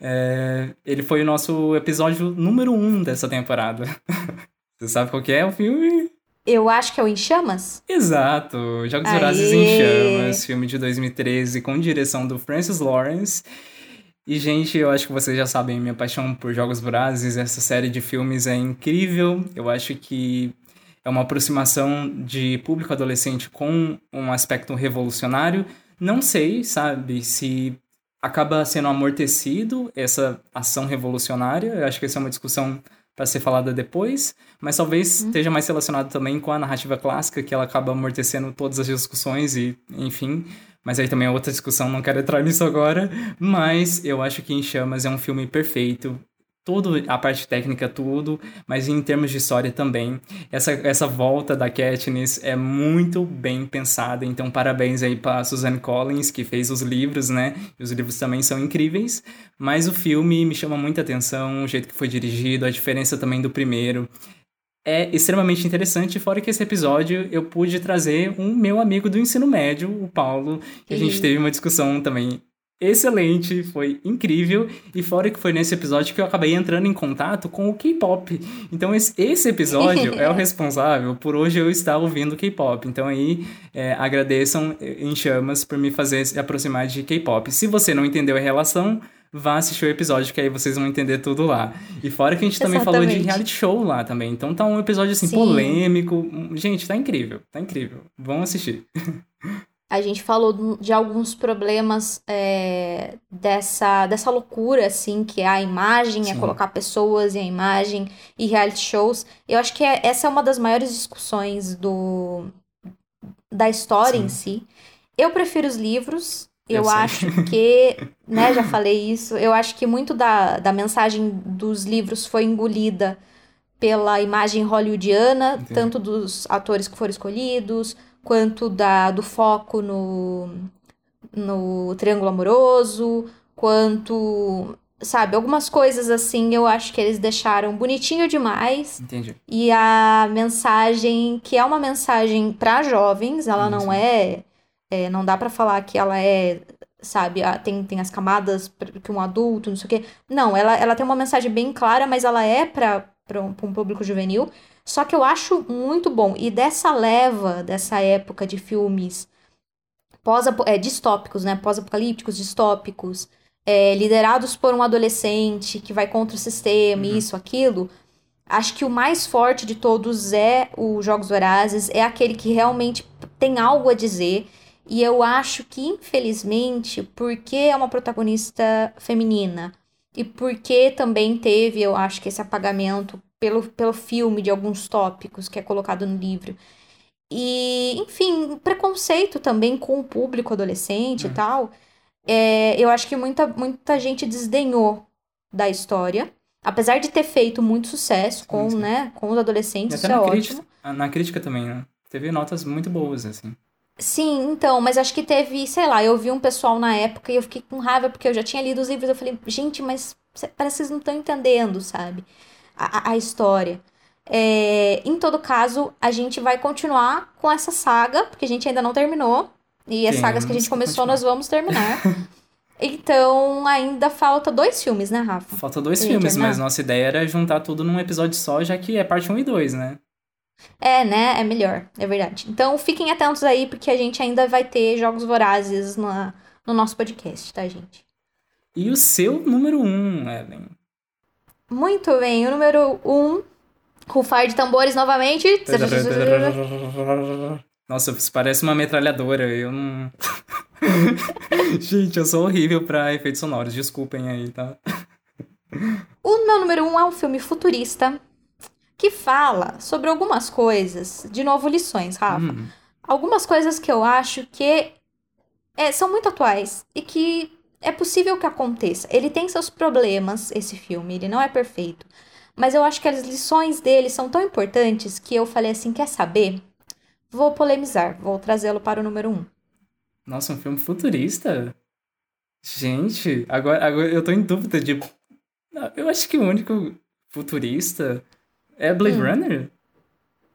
É, ele foi o nosso episódio número um dessa temporada. Você sabe qual que é o filme? Eu acho que é o Em Chamas? Exato, Jogos Aê! Vorazes em Chamas, filme de 2013 com direção do Francis Lawrence. E, gente, eu acho que vocês já sabem minha paixão por Jogos Vorazes, essa série de filmes é incrível. Eu acho que é uma aproximação de público adolescente com um aspecto revolucionário. Não sei, sabe, se acaba sendo amortecido essa ação revolucionária. Eu acho que essa é uma discussão para ser falada depois, mas talvez uhum. esteja mais relacionado também com a narrativa clássica, que ela acaba amortecendo todas as discussões e, enfim. Mas aí também é outra discussão, não quero entrar nisso agora. Mas eu acho que Em Chamas é um filme perfeito tudo, a parte técnica, tudo, mas em termos de história também. Essa, essa volta da Katniss é muito bem pensada, então parabéns aí para Suzanne Collins, que fez os livros, né? E os livros também são incríveis, mas o filme me chama muita atenção, o jeito que foi dirigido, a diferença também do primeiro. É extremamente interessante, fora que esse episódio eu pude trazer um meu amigo do ensino médio, o Paulo, e a gente teve uma discussão também excelente, foi incrível. E fora que foi nesse episódio que eu acabei entrando em contato com o K-pop. Então esse, episódio é o responsável por hoje eu estar ouvindo K-pop. Então aí é, agradeçam em chamas por me fazer se aproximar de K-pop. Se você não entendeu a relação, vá assistir o episódio, que aí vocês vão entender tudo lá. E fora que a gente também Exatamente. falou de reality show lá também. Então tá um episódio assim, Sim. polêmico. Gente, tá incrível, tá incrível. Vão assistir. A gente falou de alguns problemas é, dessa, dessa loucura, assim, que é a imagem, é Sim. é colocar pessoas e a imagem e reality shows. Eu acho que é, essa é uma das maiores discussões do, da história Sim. em si. Eu prefiro os livros. Eu, eu acho que, né, já falei isso, eu acho que muito da, da mensagem dos livros foi engolida pela imagem hollywoodiana, Entendi. tanto dos atores que foram escolhidos, quanto da, do foco no, no triângulo amoroso, quanto. Sabe, algumas coisas assim eu acho que eles deixaram bonitinho demais. Entendi. E a mensagem, que é uma mensagem para jovens, ela não é, é. Não dá para falar que ela é sabe, tem, tem as camadas que um adulto, não sei o quê. Não, ela, ela tem uma mensagem bem clara, mas ela é para um, um público juvenil. Só que eu acho muito bom. E dessa leva, dessa época de filmes pós é, distópicos, né? Pós-apocalípticos, distópicos, é, liderados por um adolescente que vai contra o sistema, uhum. isso, aquilo. Acho que o mais forte de todos é o Jogos Vorazes, é aquele que realmente tem algo a dizer. E eu acho que, infelizmente, porque é uma protagonista feminina e porque também teve, eu acho que esse apagamento pelo, pelo filme de alguns tópicos que é colocado no livro. E, enfim, preconceito também com o público adolescente e é. tal. É, eu acho que muita, muita gente desdenhou da história. Apesar de ter feito muito sucesso com, sim, sim. Né, com os adolescentes, isso é ótimo. Crítica, na crítica também, né? Teve notas muito boas, assim. Sim, então, mas acho que teve, sei lá, eu vi um pessoal na época e eu fiquei com raiva porque eu já tinha lido os livros. Eu falei, gente, mas parece que vocês não estão entendendo, sabe? A, a história. É, em todo caso, a gente vai continuar com essa saga, porque a gente ainda não terminou. E as sagas que a gente começou, continuar. nós vamos terminar. então, ainda falta dois filmes, né, Rafa? Falta dois filmes, mas nossa ideia era juntar tudo num episódio só, já que é parte 1 e 2, né? É, né? É melhor, é verdade. Então, fiquem atentos aí, porque a gente ainda vai ter jogos vorazes na, no nosso podcast, tá, gente? E o seu número 1, um, Ellen? Muito bem, o número 1, um, rufar de tambores novamente. Nossa, isso parece uma metralhadora, eu não... Gente, eu sou horrível para efeitos sonoros, desculpem aí, tá? O meu número 1 um é um filme futurista que fala sobre algumas coisas, de novo lições, Rafa. Hum. Algumas coisas que eu acho que é, são muito atuais e que é possível que aconteça. Ele tem seus problemas, esse filme, ele não é perfeito. Mas eu acho que as lições dele são tão importantes que eu falei assim: quer saber? Vou polemizar, vou trazê-lo para o número um. Nossa, um filme futurista? Gente, agora, agora eu tô em dúvida de. Eu acho que o único futurista é Blade hum. Runner?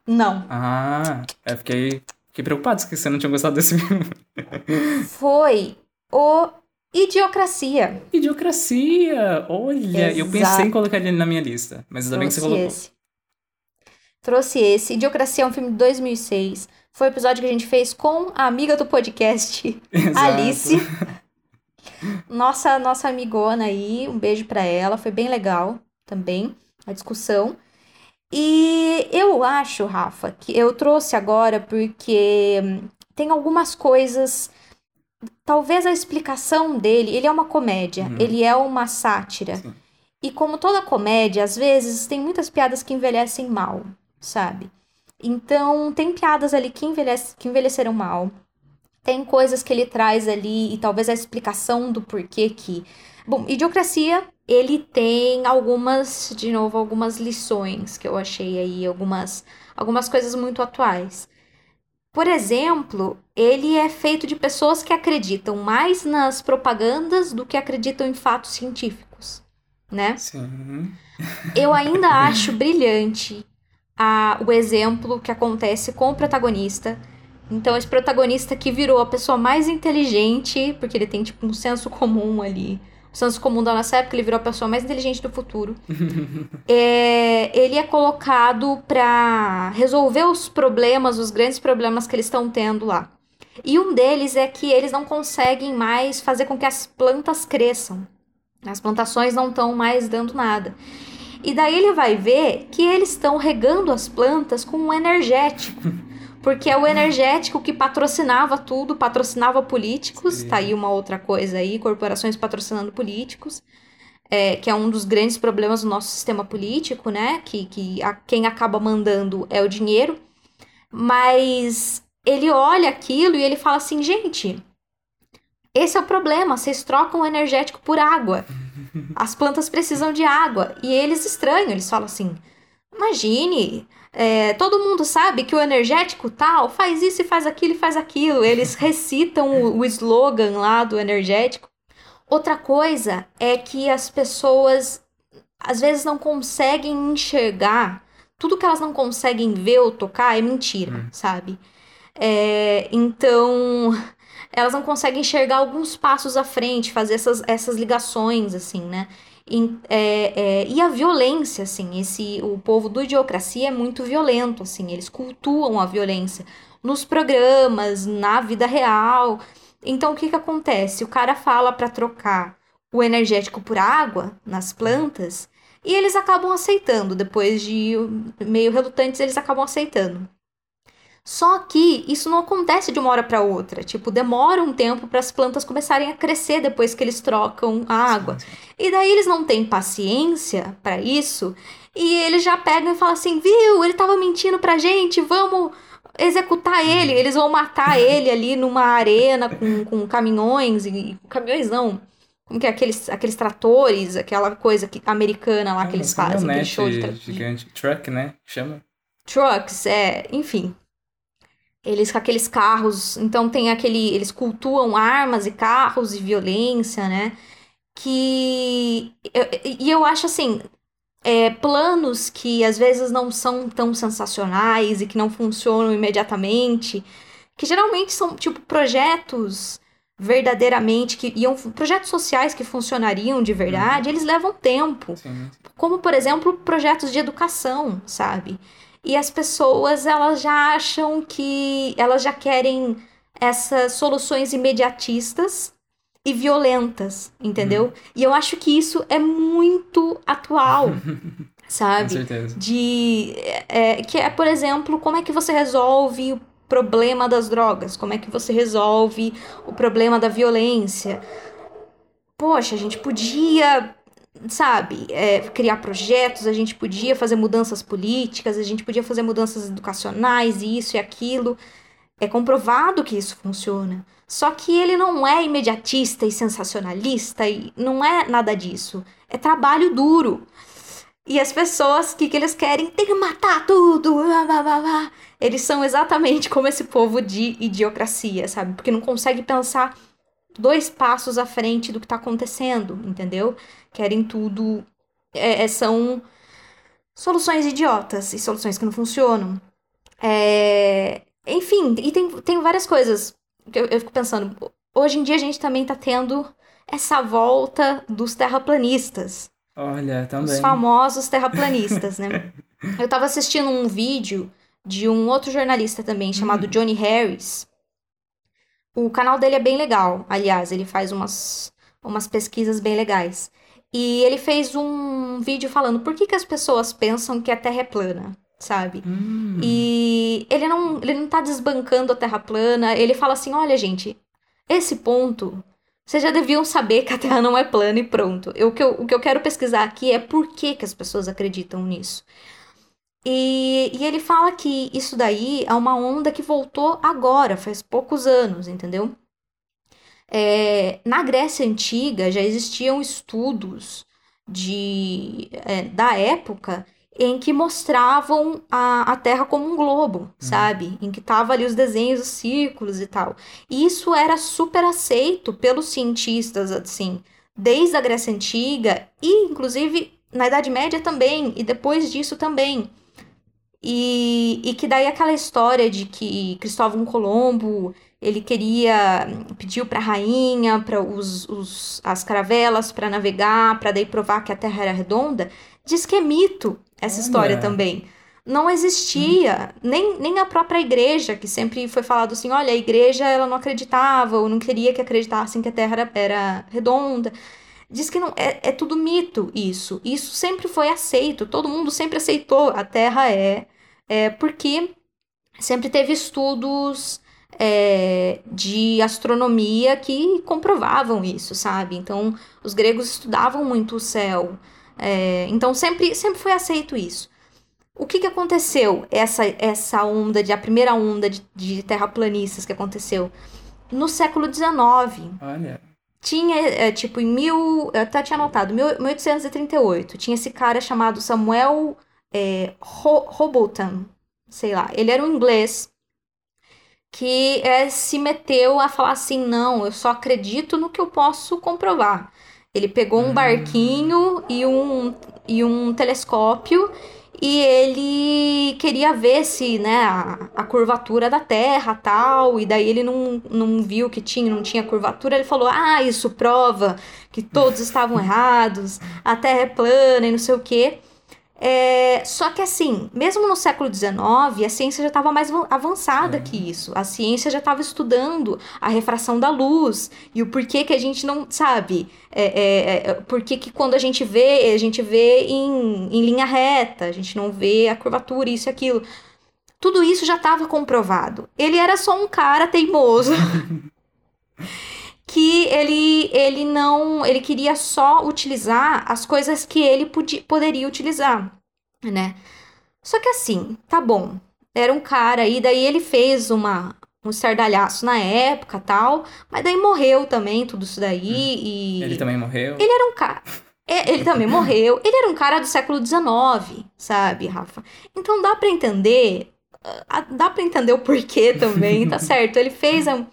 Não. Ah, é, fiquei, fiquei preocupado que você não tinha gostado desse filme. Foi o Idiocracia. Idiocracia! Olha, Exato. eu pensei em colocar ele na minha lista, mas ainda bem que você colocou. Esse. Trouxe esse. Idiocracia é um filme de 2006. Foi o episódio que a gente fez com a amiga do podcast, Exato. Alice. Nossa, nossa amigona aí, um beijo para ela, foi bem legal também a discussão. E eu acho, Rafa, que eu trouxe agora porque tem algumas coisas talvez a explicação dele, ele é uma comédia, uhum. ele é uma sátira. Sim. E como toda comédia, às vezes tem muitas piadas que envelhecem mal, sabe? Então, tem piadas ali que, envelhece, que envelheceram mal. Tem coisas que ele traz ali e talvez a explicação do porquê que. Bom, Idiocracia, ele tem algumas, de novo, algumas lições que eu achei aí, algumas, algumas coisas muito atuais. Por exemplo, ele é feito de pessoas que acreditam mais nas propagandas do que acreditam em fatos científicos, né? Sim. Eu ainda acho brilhante a, o exemplo que acontece com o protagonista. Então, esse protagonista que virou a pessoa mais inteligente, porque ele tem tipo um senso comum ali. O senso comum da nossa época, ele virou a pessoa mais inteligente do futuro. é, ele é colocado para resolver os problemas, os grandes problemas que eles estão tendo lá. E um deles é que eles não conseguem mais fazer com que as plantas cresçam. As plantações não estão mais dando nada. E daí ele vai ver que eles estão regando as plantas com um energético. Porque é o energético que patrocinava tudo, patrocinava políticos. Sim. Tá aí uma outra coisa aí, corporações patrocinando políticos. É, que é um dos grandes problemas do nosso sistema político, né? Que, que a, quem acaba mandando é o dinheiro. Mas ele olha aquilo e ele fala assim, gente, esse é o problema, vocês trocam o energético por água. As plantas precisam de água. E eles estranham, eles falam assim: imagine, é, todo mundo sabe que o energético tal faz isso e faz aquilo e faz aquilo. Eles recitam o, o slogan lá do energético. Outra coisa é que as pessoas às vezes não conseguem enxergar. Tudo que elas não conseguem ver ou tocar é mentira, sabe? É, então, elas não conseguem enxergar alguns passos à frente, fazer essas, essas ligações, assim, né? E, é, é, e a violência, assim, esse, o povo do Idiocracia é muito violento, assim, eles cultuam a violência nos programas, na vida real. Então, o que que acontece? O cara fala para trocar o energético por água nas plantas e eles acabam aceitando, depois de meio relutantes, eles acabam aceitando. Só que isso não acontece de uma hora para outra. Tipo, demora um tempo para as plantas começarem a crescer depois que eles trocam a água. E daí eles não têm paciência para isso. E eles já pegam e falam assim: viu, ele tava mentindo pra gente, vamos executar ele. Eles vão matar ele ali numa arena com, com caminhões e. Caminhões não. Como que é? Aqueles, aqueles tratores, aquela coisa que, americana lá que eles fazem. Aquele show de tra- gigante. Truck, né? Chama. trucks, é, enfim. Eles com aqueles carros, então tem aquele, eles cultuam armas e carros e violência, né? Que e eu acho assim, é, planos que às vezes não são tão sensacionais e que não funcionam imediatamente, que geralmente são tipo projetos verdadeiramente que iam projetos sociais que funcionariam de verdade, eles levam tempo Sim. como por exemplo projetos de educação, sabe? E as pessoas elas já acham que elas já querem essas soluções imediatistas e violentas, entendeu? E eu acho que isso é muito atual, Com sabe? certeza. De é, que é, por exemplo, como é que você resolve o problema das drogas? Como é que você resolve o problema da violência? Poxa, a gente podia sabe, é, criar projetos, a gente podia fazer mudanças políticas, a gente podia fazer mudanças educacionais, e isso e aquilo. É comprovado que isso funciona. Só que ele não é imediatista e sensacionalista e não é nada disso. É trabalho duro. E as pessoas, o que, que eles querem? Tem que matar tudo. blá, blá, blá, blá. Eles são exatamente como esse povo de idiocracia, sabe? Porque não consegue pensar dois passos à frente do que tá acontecendo, entendeu? Querem tudo. é, é, são soluções idiotas e soluções que não funcionam. É, enfim, e tem, tem várias coisas que eu, eu fico pensando. Hoje em dia a gente também tá tendo essa volta dos terraplanistas. Olha, Os também. famosos terraplanistas, né? Eu tava assistindo um vídeo de um outro jornalista também, chamado Johnny Harris. O canal dele é bem legal, aliás, ele faz umas, umas pesquisas bem legais. E ele fez um vídeo falando por que, que as pessoas pensam que a Terra é plana, sabe? Hum, E ele não, ele não tá desbancando a Terra plana, ele fala assim: olha, gente, esse ponto vocês já deviam saber que a Terra não é plana e pronto. Eu, o, que eu, o que eu quero pesquisar aqui é por que, que as pessoas acreditam nisso. E, e ele fala que isso daí é uma onda que voltou agora, faz poucos anos, entendeu? É, na Grécia Antiga já existiam estudos de, é, da época em que mostravam a, a Terra como um globo, uhum. sabe? Em que tava ali os desenhos, os círculos e tal. E isso era super aceito pelos cientistas, assim, desde a Grécia Antiga e, inclusive, na Idade Média também, e depois disso também. E, e que daí aquela história de que Cristóvão Colombo ele queria pediu para a rainha para os, os, as caravelas para navegar para daí provar que a Terra era redonda diz que é mito essa Olha. história também não existia hum. nem, nem a própria igreja que sempre foi falado assim olha a igreja ela não acreditava ou não queria que acreditassem que a Terra era, era redonda diz que não é, é tudo mito isso isso sempre foi aceito todo mundo sempre aceitou a Terra é é, porque sempre teve estudos é, de astronomia que comprovavam isso, sabe? Então, os gregos estudavam muito o céu. É, então, sempre, sempre foi aceito isso. O que, que aconteceu, essa, essa onda, de, a primeira onda de, de terraplanistas que aconteceu? No século XIX. Olha. Tinha, é, tipo, em mil. Eu até tinha anotado, 1838. Tinha esse cara chamado Samuel é, sei lá, ele era um inglês que é, se meteu a falar assim: não, eu só acredito no que eu posso comprovar. Ele pegou um hum. barquinho e um, e um telescópio e ele queria ver se, né, a, a curvatura da Terra tal, e daí ele não, não viu que tinha, não tinha curvatura, ele falou, ah, isso prova que todos estavam errados, a Terra é plana e não sei o quê. É, só que assim, mesmo no século XIX, a ciência já estava mais avançada que isso. A ciência já estava estudando a refração da luz e o porquê que a gente não sabe. É, é, é porquê que quando a gente vê, a gente vê em, em linha reta, a gente não vê a curvatura, isso e aquilo. Tudo isso já estava comprovado. Ele era só um cara teimoso. que ele, ele não ele queria só utilizar as coisas que ele podia, poderia utilizar, né? Só que assim, tá bom. Era um cara aí, daí ele fez uma um estardalhaço na época, tal, mas daí morreu também tudo isso daí hum. e Ele também morreu? Ele era um cara é, ele também morreu. Ele era um cara do século XIX, sabe, Rafa? Então dá para entender, ah, dá para entender o porquê também, tá certo? Ele fez a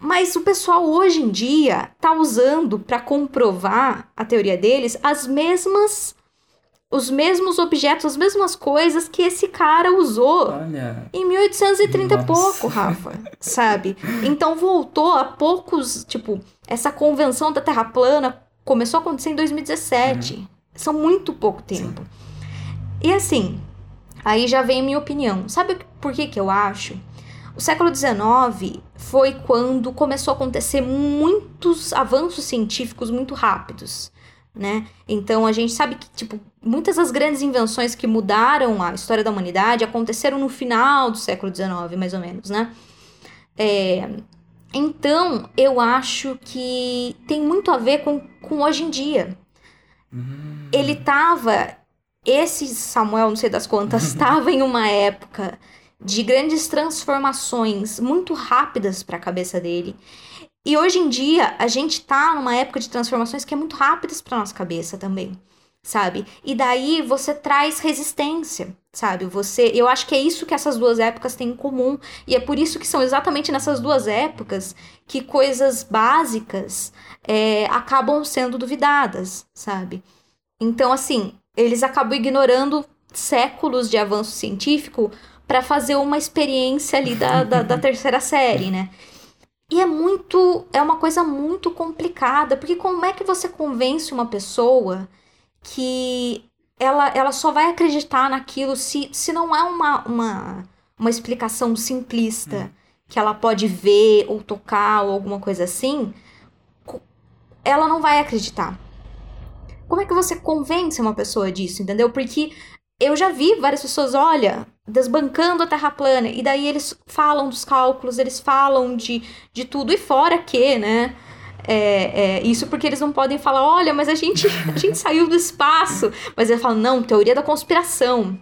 mas o pessoal hoje em dia tá usando para comprovar a teoria deles as mesmas os mesmos objetos, as mesmas coisas que esse cara usou Olha. em 1830 e pouco, Rafa, sabe? Então voltou a poucos, tipo, essa convenção da Terra plana começou a acontecer em 2017. Uhum. São muito pouco tempo. Sim. E assim, aí já vem a minha opinião. Sabe por que que eu acho? O século XIX foi quando começou a acontecer muitos avanços científicos muito rápidos, né? Então a gente sabe que tipo muitas das grandes invenções que mudaram a história da humanidade aconteceram no final do século XIX, mais ou menos, né? É, então eu acho que tem muito a ver com, com hoje em dia. Hum. Ele tava esse Samuel, não sei das quantas, estava em uma época de grandes transformações muito rápidas para a cabeça dele. E hoje em dia, a gente tá numa época de transformações que é muito rápidas para nossa cabeça também, sabe? E daí você traz resistência, sabe? Você, eu acho que é isso que essas duas épocas têm em comum, e é por isso que são exatamente nessas duas épocas que coisas básicas é, acabam sendo duvidadas, sabe? Então, assim, eles acabam ignorando séculos de avanço científico para fazer uma experiência ali da, da, da terceira série, né? E é muito. É uma coisa muito complicada, porque como é que você convence uma pessoa que ela, ela só vai acreditar naquilo se, se não é uma, uma, uma explicação simplista hum. que ela pode ver ou tocar ou alguma coisa assim? Ela não vai acreditar. Como é que você convence uma pessoa disso, entendeu? Porque eu já vi várias pessoas, olha, desbancando a Terra plana, e daí eles falam dos cálculos, eles falam de, de tudo, e fora que, né, É, é, isso porque eles não podem falar, olha, mas a gente, a gente saiu do espaço. Mas eles falam, não, teoria da conspiração.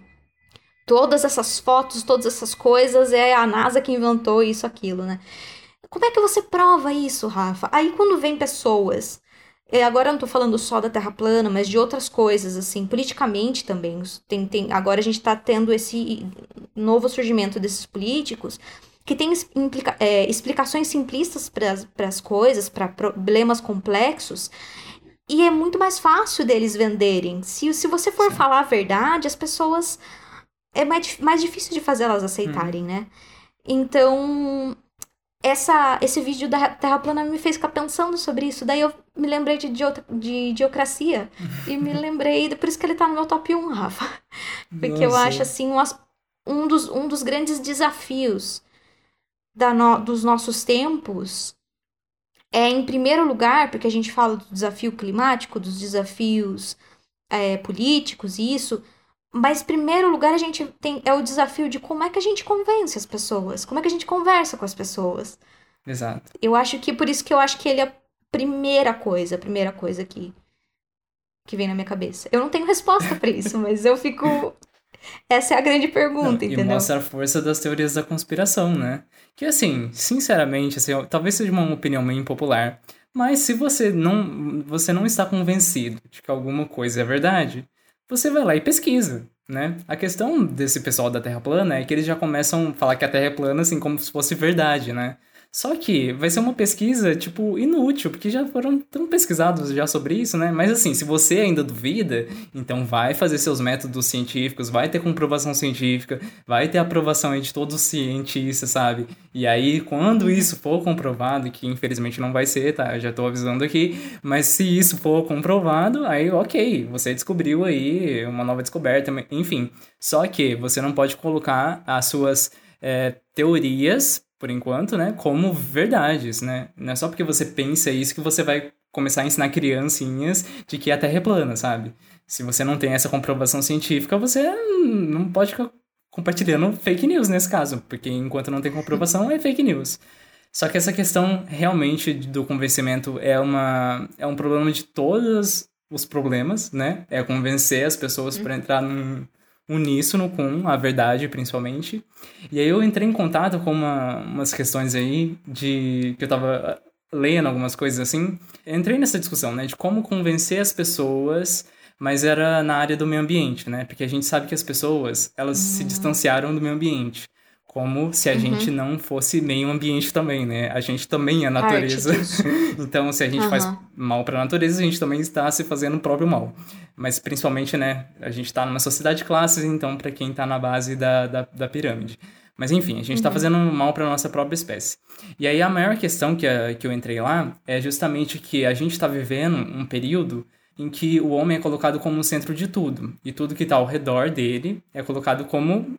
Todas essas fotos, todas essas coisas, é a NASA que inventou isso, aquilo, né? Como é que você prova isso, Rafa? Aí quando vem pessoas agora eu não tô falando só da Terra plana, mas de outras coisas, assim, politicamente também. Tem, tem, agora a gente tá tendo esse novo surgimento desses políticos que tem implica, é, explicações simplistas para as coisas, para problemas complexos, e é muito mais fácil deles venderem. Se, se você for Sim. falar a verdade, as pessoas. É mais, mais difícil de fazer elas aceitarem, hum. né? Então, essa, esse vídeo da Terra plana me fez ficar pensando sobre isso. Daí eu me lembrei de, de, de Idiocracia e me lembrei, por isso que ele tá no meu top 1, Rafa. Porque Nossa. eu acho, assim, um, um, dos, um dos grandes desafios da no, dos nossos tempos é, em primeiro lugar, porque a gente fala do desafio climático, dos desafios é, políticos e isso, mas, em primeiro lugar, a gente tem é o desafio de como é que a gente convence as pessoas, como é que a gente conversa com as pessoas. Exato. Eu acho que por isso que eu acho que ele é a primeira coisa, a primeira coisa que que vem na minha cabeça. Eu não tenho resposta para isso, mas eu fico essa é a grande pergunta, não, entendeu? E mostra a força das teorias da conspiração, né? Que assim, sinceramente, assim, talvez seja uma opinião meio impopular, mas se você não você não está convencido de que alguma coisa é verdade, você vai lá e pesquisa, né? A questão desse pessoal da Terra plana é que eles já começam a falar que a Terra é plana assim como se fosse verdade, né? Só que vai ser uma pesquisa, tipo, inútil, porque já foram tão pesquisados já sobre isso, né? Mas assim, se você ainda duvida, então vai fazer seus métodos científicos, vai ter comprovação científica, vai ter aprovação de todos os cientistas, sabe? E aí, quando isso for comprovado, que infelizmente não vai ser, tá? Eu já tô avisando aqui, mas se isso for comprovado, aí ok, você descobriu aí uma nova descoberta, enfim. Só que você não pode colocar as suas é, teorias por enquanto, né, como verdades, né? Não é só porque você pensa isso que você vai começar a ensinar criancinhas de que a Terra é plana, sabe? Se você não tem essa comprovação científica, você não pode ficar compartilhando fake news nesse caso, porque enquanto não tem comprovação é fake news. Só que essa questão realmente do convencimento é uma é um problema de todos os problemas, né? É convencer as pessoas para entrar num, uníssono com a verdade, principalmente. E aí eu entrei em contato com uma, umas questões aí de que eu tava lendo algumas coisas assim. Entrei nessa discussão, né, de como convencer as pessoas, mas era na área do meio ambiente, né? Porque a gente sabe que as pessoas, elas uhum. se distanciaram do meio ambiente como se a uhum. gente não fosse meio ambiente também, né? A gente também é natureza. então, se a gente uhum. faz mal para a natureza, a gente também está se fazendo o próprio mal. Mas principalmente, né, a gente está numa sociedade de classes, então para quem está na base da, da, da, pirâmide. Mas enfim, a gente está uhum. fazendo mal para nossa própria espécie. E aí a maior questão que, a, que eu entrei lá é justamente que a gente está vivendo um período em que o homem é colocado como o centro de tudo. E tudo que está ao redor dele é colocado como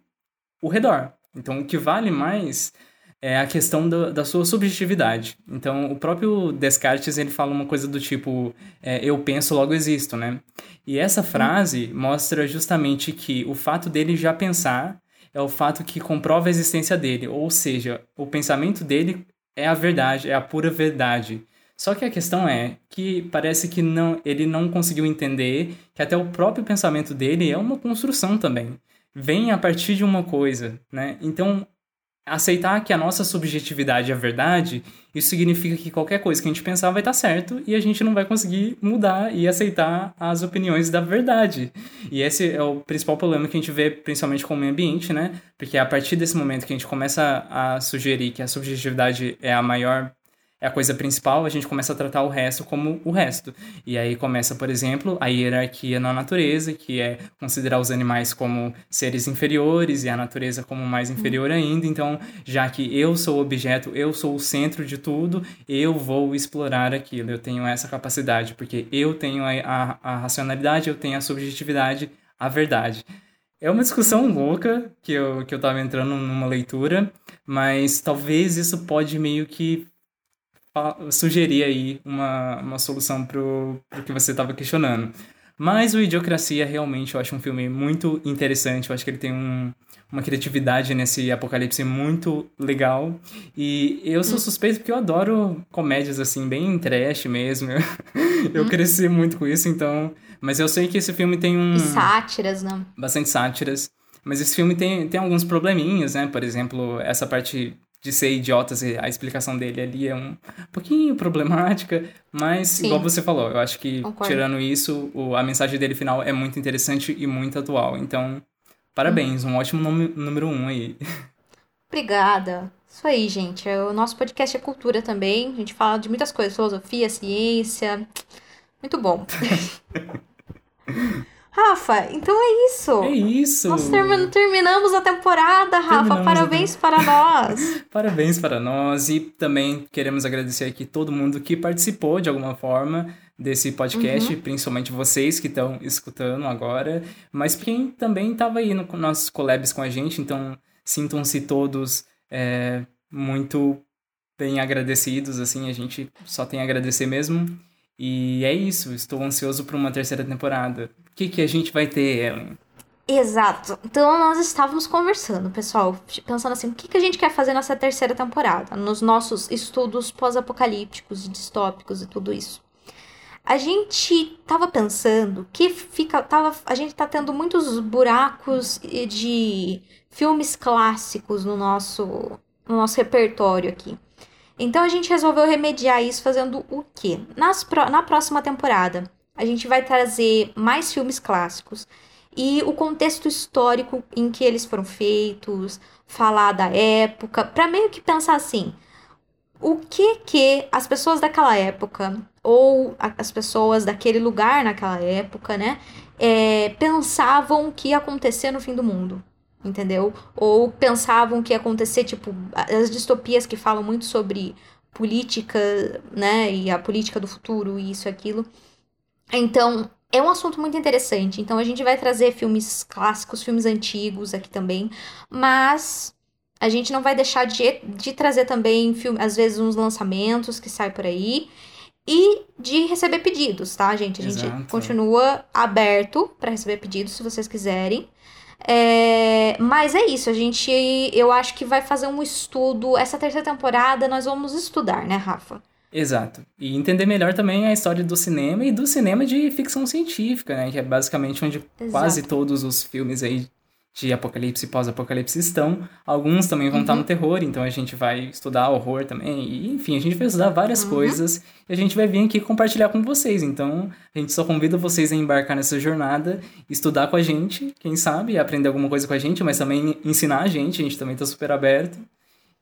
o redor. Então, o que vale mais é a questão do, da sua subjetividade. Então, o próprio Descartes, ele fala uma coisa do tipo, é, eu penso, logo existo, né? E essa frase mostra justamente que o fato dele já pensar é o fato que comprova a existência dele, ou seja, o pensamento dele é a verdade, é a pura verdade. Só que a questão é que parece que não, ele não conseguiu entender que até o próprio pensamento dele é uma construção também vem a partir de uma coisa, né? Então, aceitar que a nossa subjetividade é verdade, isso significa que qualquer coisa que a gente pensar vai estar certo e a gente não vai conseguir mudar e aceitar as opiniões da verdade. E esse é o principal problema que a gente vê principalmente com o meio ambiente, né? Porque a partir desse momento que a gente começa a sugerir que a subjetividade é a maior é a coisa principal, a gente começa a tratar o resto como o resto. E aí começa, por exemplo, a hierarquia na natureza, que é considerar os animais como seres inferiores e a natureza como mais inferior ainda. Então, já que eu sou o objeto, eu sou o centro de tudo, eu vou explorar aquilo. Eu tenho essa capacidade, porque eu tenho a, a, a racionalidade, eu tenho a subjetividade, a verdade. É uma discussão louca que eu, que eu tava entrando numa leitura, mas talvez isso pode meio que sugerir aí uma, uma solução pro, pro que você estava questionando. Mas o Idiocracia realmente eu acho um filme muito interessante, eu acho que ele tem um, uma criatividade nesse apocalipse muito legal. E eu sou suspeito porque eu adoro comédias assim, bem trash mesmo. eu Hum. cresci muito com isso, então. Mas eu sei que esse filme tem um. E sátiras, né? Bastante sátiras. Mas esse filme tem, tem alguns probleminhas, né? Por exemplo, essa parte de ser idiotas, e a explicação dele ali é um pouquinho problemática, mas Sim. igual você falou, eu acho que Concordo. tirando isso, o- a mensagem dele final é muito interessante e muito atual. Então, parabéns, um ótimo nome- número um aí. Obrigada. Isso aí, gente. O nosso podcast é cultura também. A gente fala de muitas coisas, filosofia, ciência. Muito bom. Rafa, então é isso. É isso! Nós termi- terminamos a temporada, Rafa. Terminamos a Parabéns para nós. Parabéns para nós e também queremos agradecer aqui todo mundo que participou de alguma forma desse podcast, Uhum. principalmente vocês que estão escutando agora, mas quem também estava aí no nos nossos collabs com a gente, então sintam-se todos é, muito bem agradecidos, assim, a gente só tem a agradecer mesmo. E é isso, estou ansioso por uma terceira temporada. O que, que a gente vai ter, Ellen? Exato. Então nós estávamos conversando, pessoal, pensando assim, o que, que a gente quer fazer nessa terceira temporada, nos nossos estudos pós-apocalípticos e distópicos e tudo isso. A gente tava pensando que fica, tava, a gente tá tendo muitos buracos de filmes clássicos no nosso, no nosso repertório aqui. Então a gente resolveu remediar isso fazendo o quê? Nas, pró- na próxima temporada, a gente vai trazer mais filmes clássicos e o contexto histórico em que eles foram feitos, falar da época, para meio que pensar assim, o que que as pessoas daquela época ou as pessoas daquele lugar naquela época, né, é, pensavam que ia acontecer no fim do mundo, entendeu? Ou pensavam que ia acontecer, tipo, as distopias que falam muito sobre política, né, e a política do futuro e isso e aquilo. Então, é um assunto muito interessante. Então, a gente vai trazer filmes clássicos, filmes antigos aqui também, mas a gente não vai deixar de, de trazer também, filme, às vezes, uns lançamentos que saem por aí. E de receber pedidos, tá, gente? A gente Exato. continua aberto para receber pedidos, se vocês quiserem. É, mas é isso, a gente, eu acho que vai fazer um estudo. Essa terceira temporada nós vamos estudar, né, Rafa? Exato. E entender melhor também a história do cinema e do cinema de ficção científica, né? Que é basicamente onde quase Exato. todos os filmes aí de apocalipse e pós-apocalipse estão. Alguns também vão estar Uhum. no terror, então a gente vai estudar horror também. E, enfim, a gente vai estudar várias Uhum. coisas e a gente vai vir aqui compartilhar com vocês. Então, a gente só convida vocês a embarcar nessa jornada, estudar com a gente, quem sabe, aprender alguma coisa com a gente, mas também ensinar a gente, a gente também tá super aberto.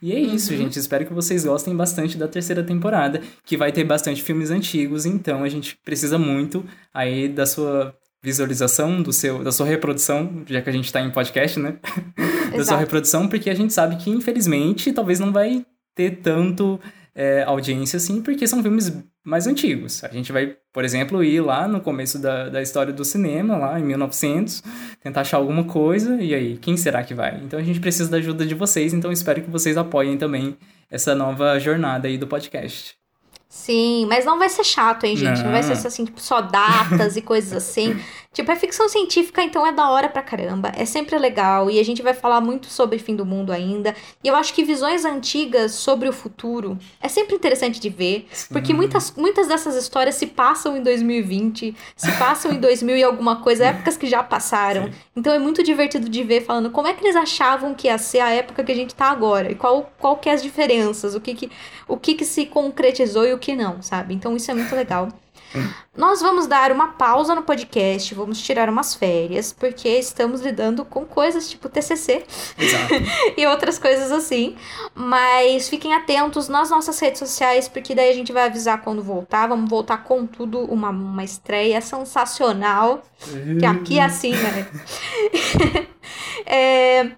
E é isso, Uhum. gente. Espero que vocês gostem bastante da terceira temporada, que vai ter bastante filmes antigos, então a gente precisa muito aí da sua visualização, do seu, da sua reprodução, já que a gente tá em podcast, né? da sua reprodução, porque a gente sabe que, infelizmente, talvez não vai ter tanto é, audiência assim, porque são filmes mais antigos. A gente vai, por exemplo, ir lá no começo da, da história do cinema, lá em 1900, tentar achar alguma coisa, e aí, quem será que vai? Então a gente precisa da ajuda de vocês, então espero que vocês apoiem também essa nova jornada aí do podcast. Sim, mas não vai ser chato, hein, gente? Não, vai ser Não. assim, tipo, só datas e coisas assim. Tipo, é ficção científica, então é da hora pra caramba. É sempre legal. E a gente vai falar muito sobre fim do mundo ainda. E eu acho que visões antigas sobre o futuro é sempre interessante de ver. Porque muitas, muitas dessas histórias se passam em 2020, se passam em 2000 e alguma coisa, épocas que já passaram. Então é muito divertido de ver falando como é que eles achavam que ia ser a época que a gente tá agora. E qual, qual que é as diferenças, o que que, o que que se concretizou e o que não, sabe? Então isso é muito legal. Nós vamos dar uma pausa no podcast, vamos tirar umas férias, porque estamos lidando com coisas tipo TCC e outras coisas assim. Mas fiquem atentos nas nossas redes sociais, porque daí a gente vai avisar quando voltar. Vamos voltar com tudo, uma, uma estreia sensacional. Que aqui é assim, né? É,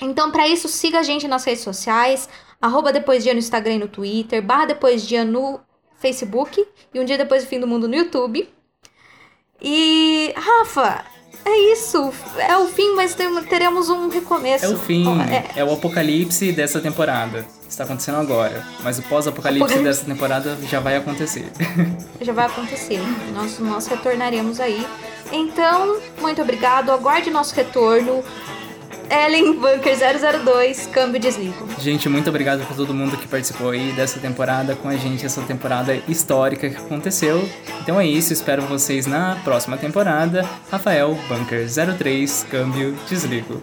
então, para isso, siga a gente nas redes sociais. Arroba Depois Dia no Instagram e no Twitter. Barra Depois Dia no Facebook. E um dia depois do fim do mundo no YouTube. E, Rafa, é isso. É o fim, mas teremos um recomeço. É o fim, É, é o apocalipse dessa temporada. Está acontecendo agora, mas o pós-apocalipse Apocalipse. dessa temporada já vai acontecer. já vai acontecer. Nós, nós retornaremos aí. Então, muito obrigado. Aguarde nosso retorno. Ellen Bunker 002, câmbio desligo. Gente, muito obrigado por todo mundo que participou aí dessa temporada com a gente, essa temporada histórica que aconteceu. Então é isso, espero vocês na próxima temporada. Rafael Bunker 03, câmbio desligo.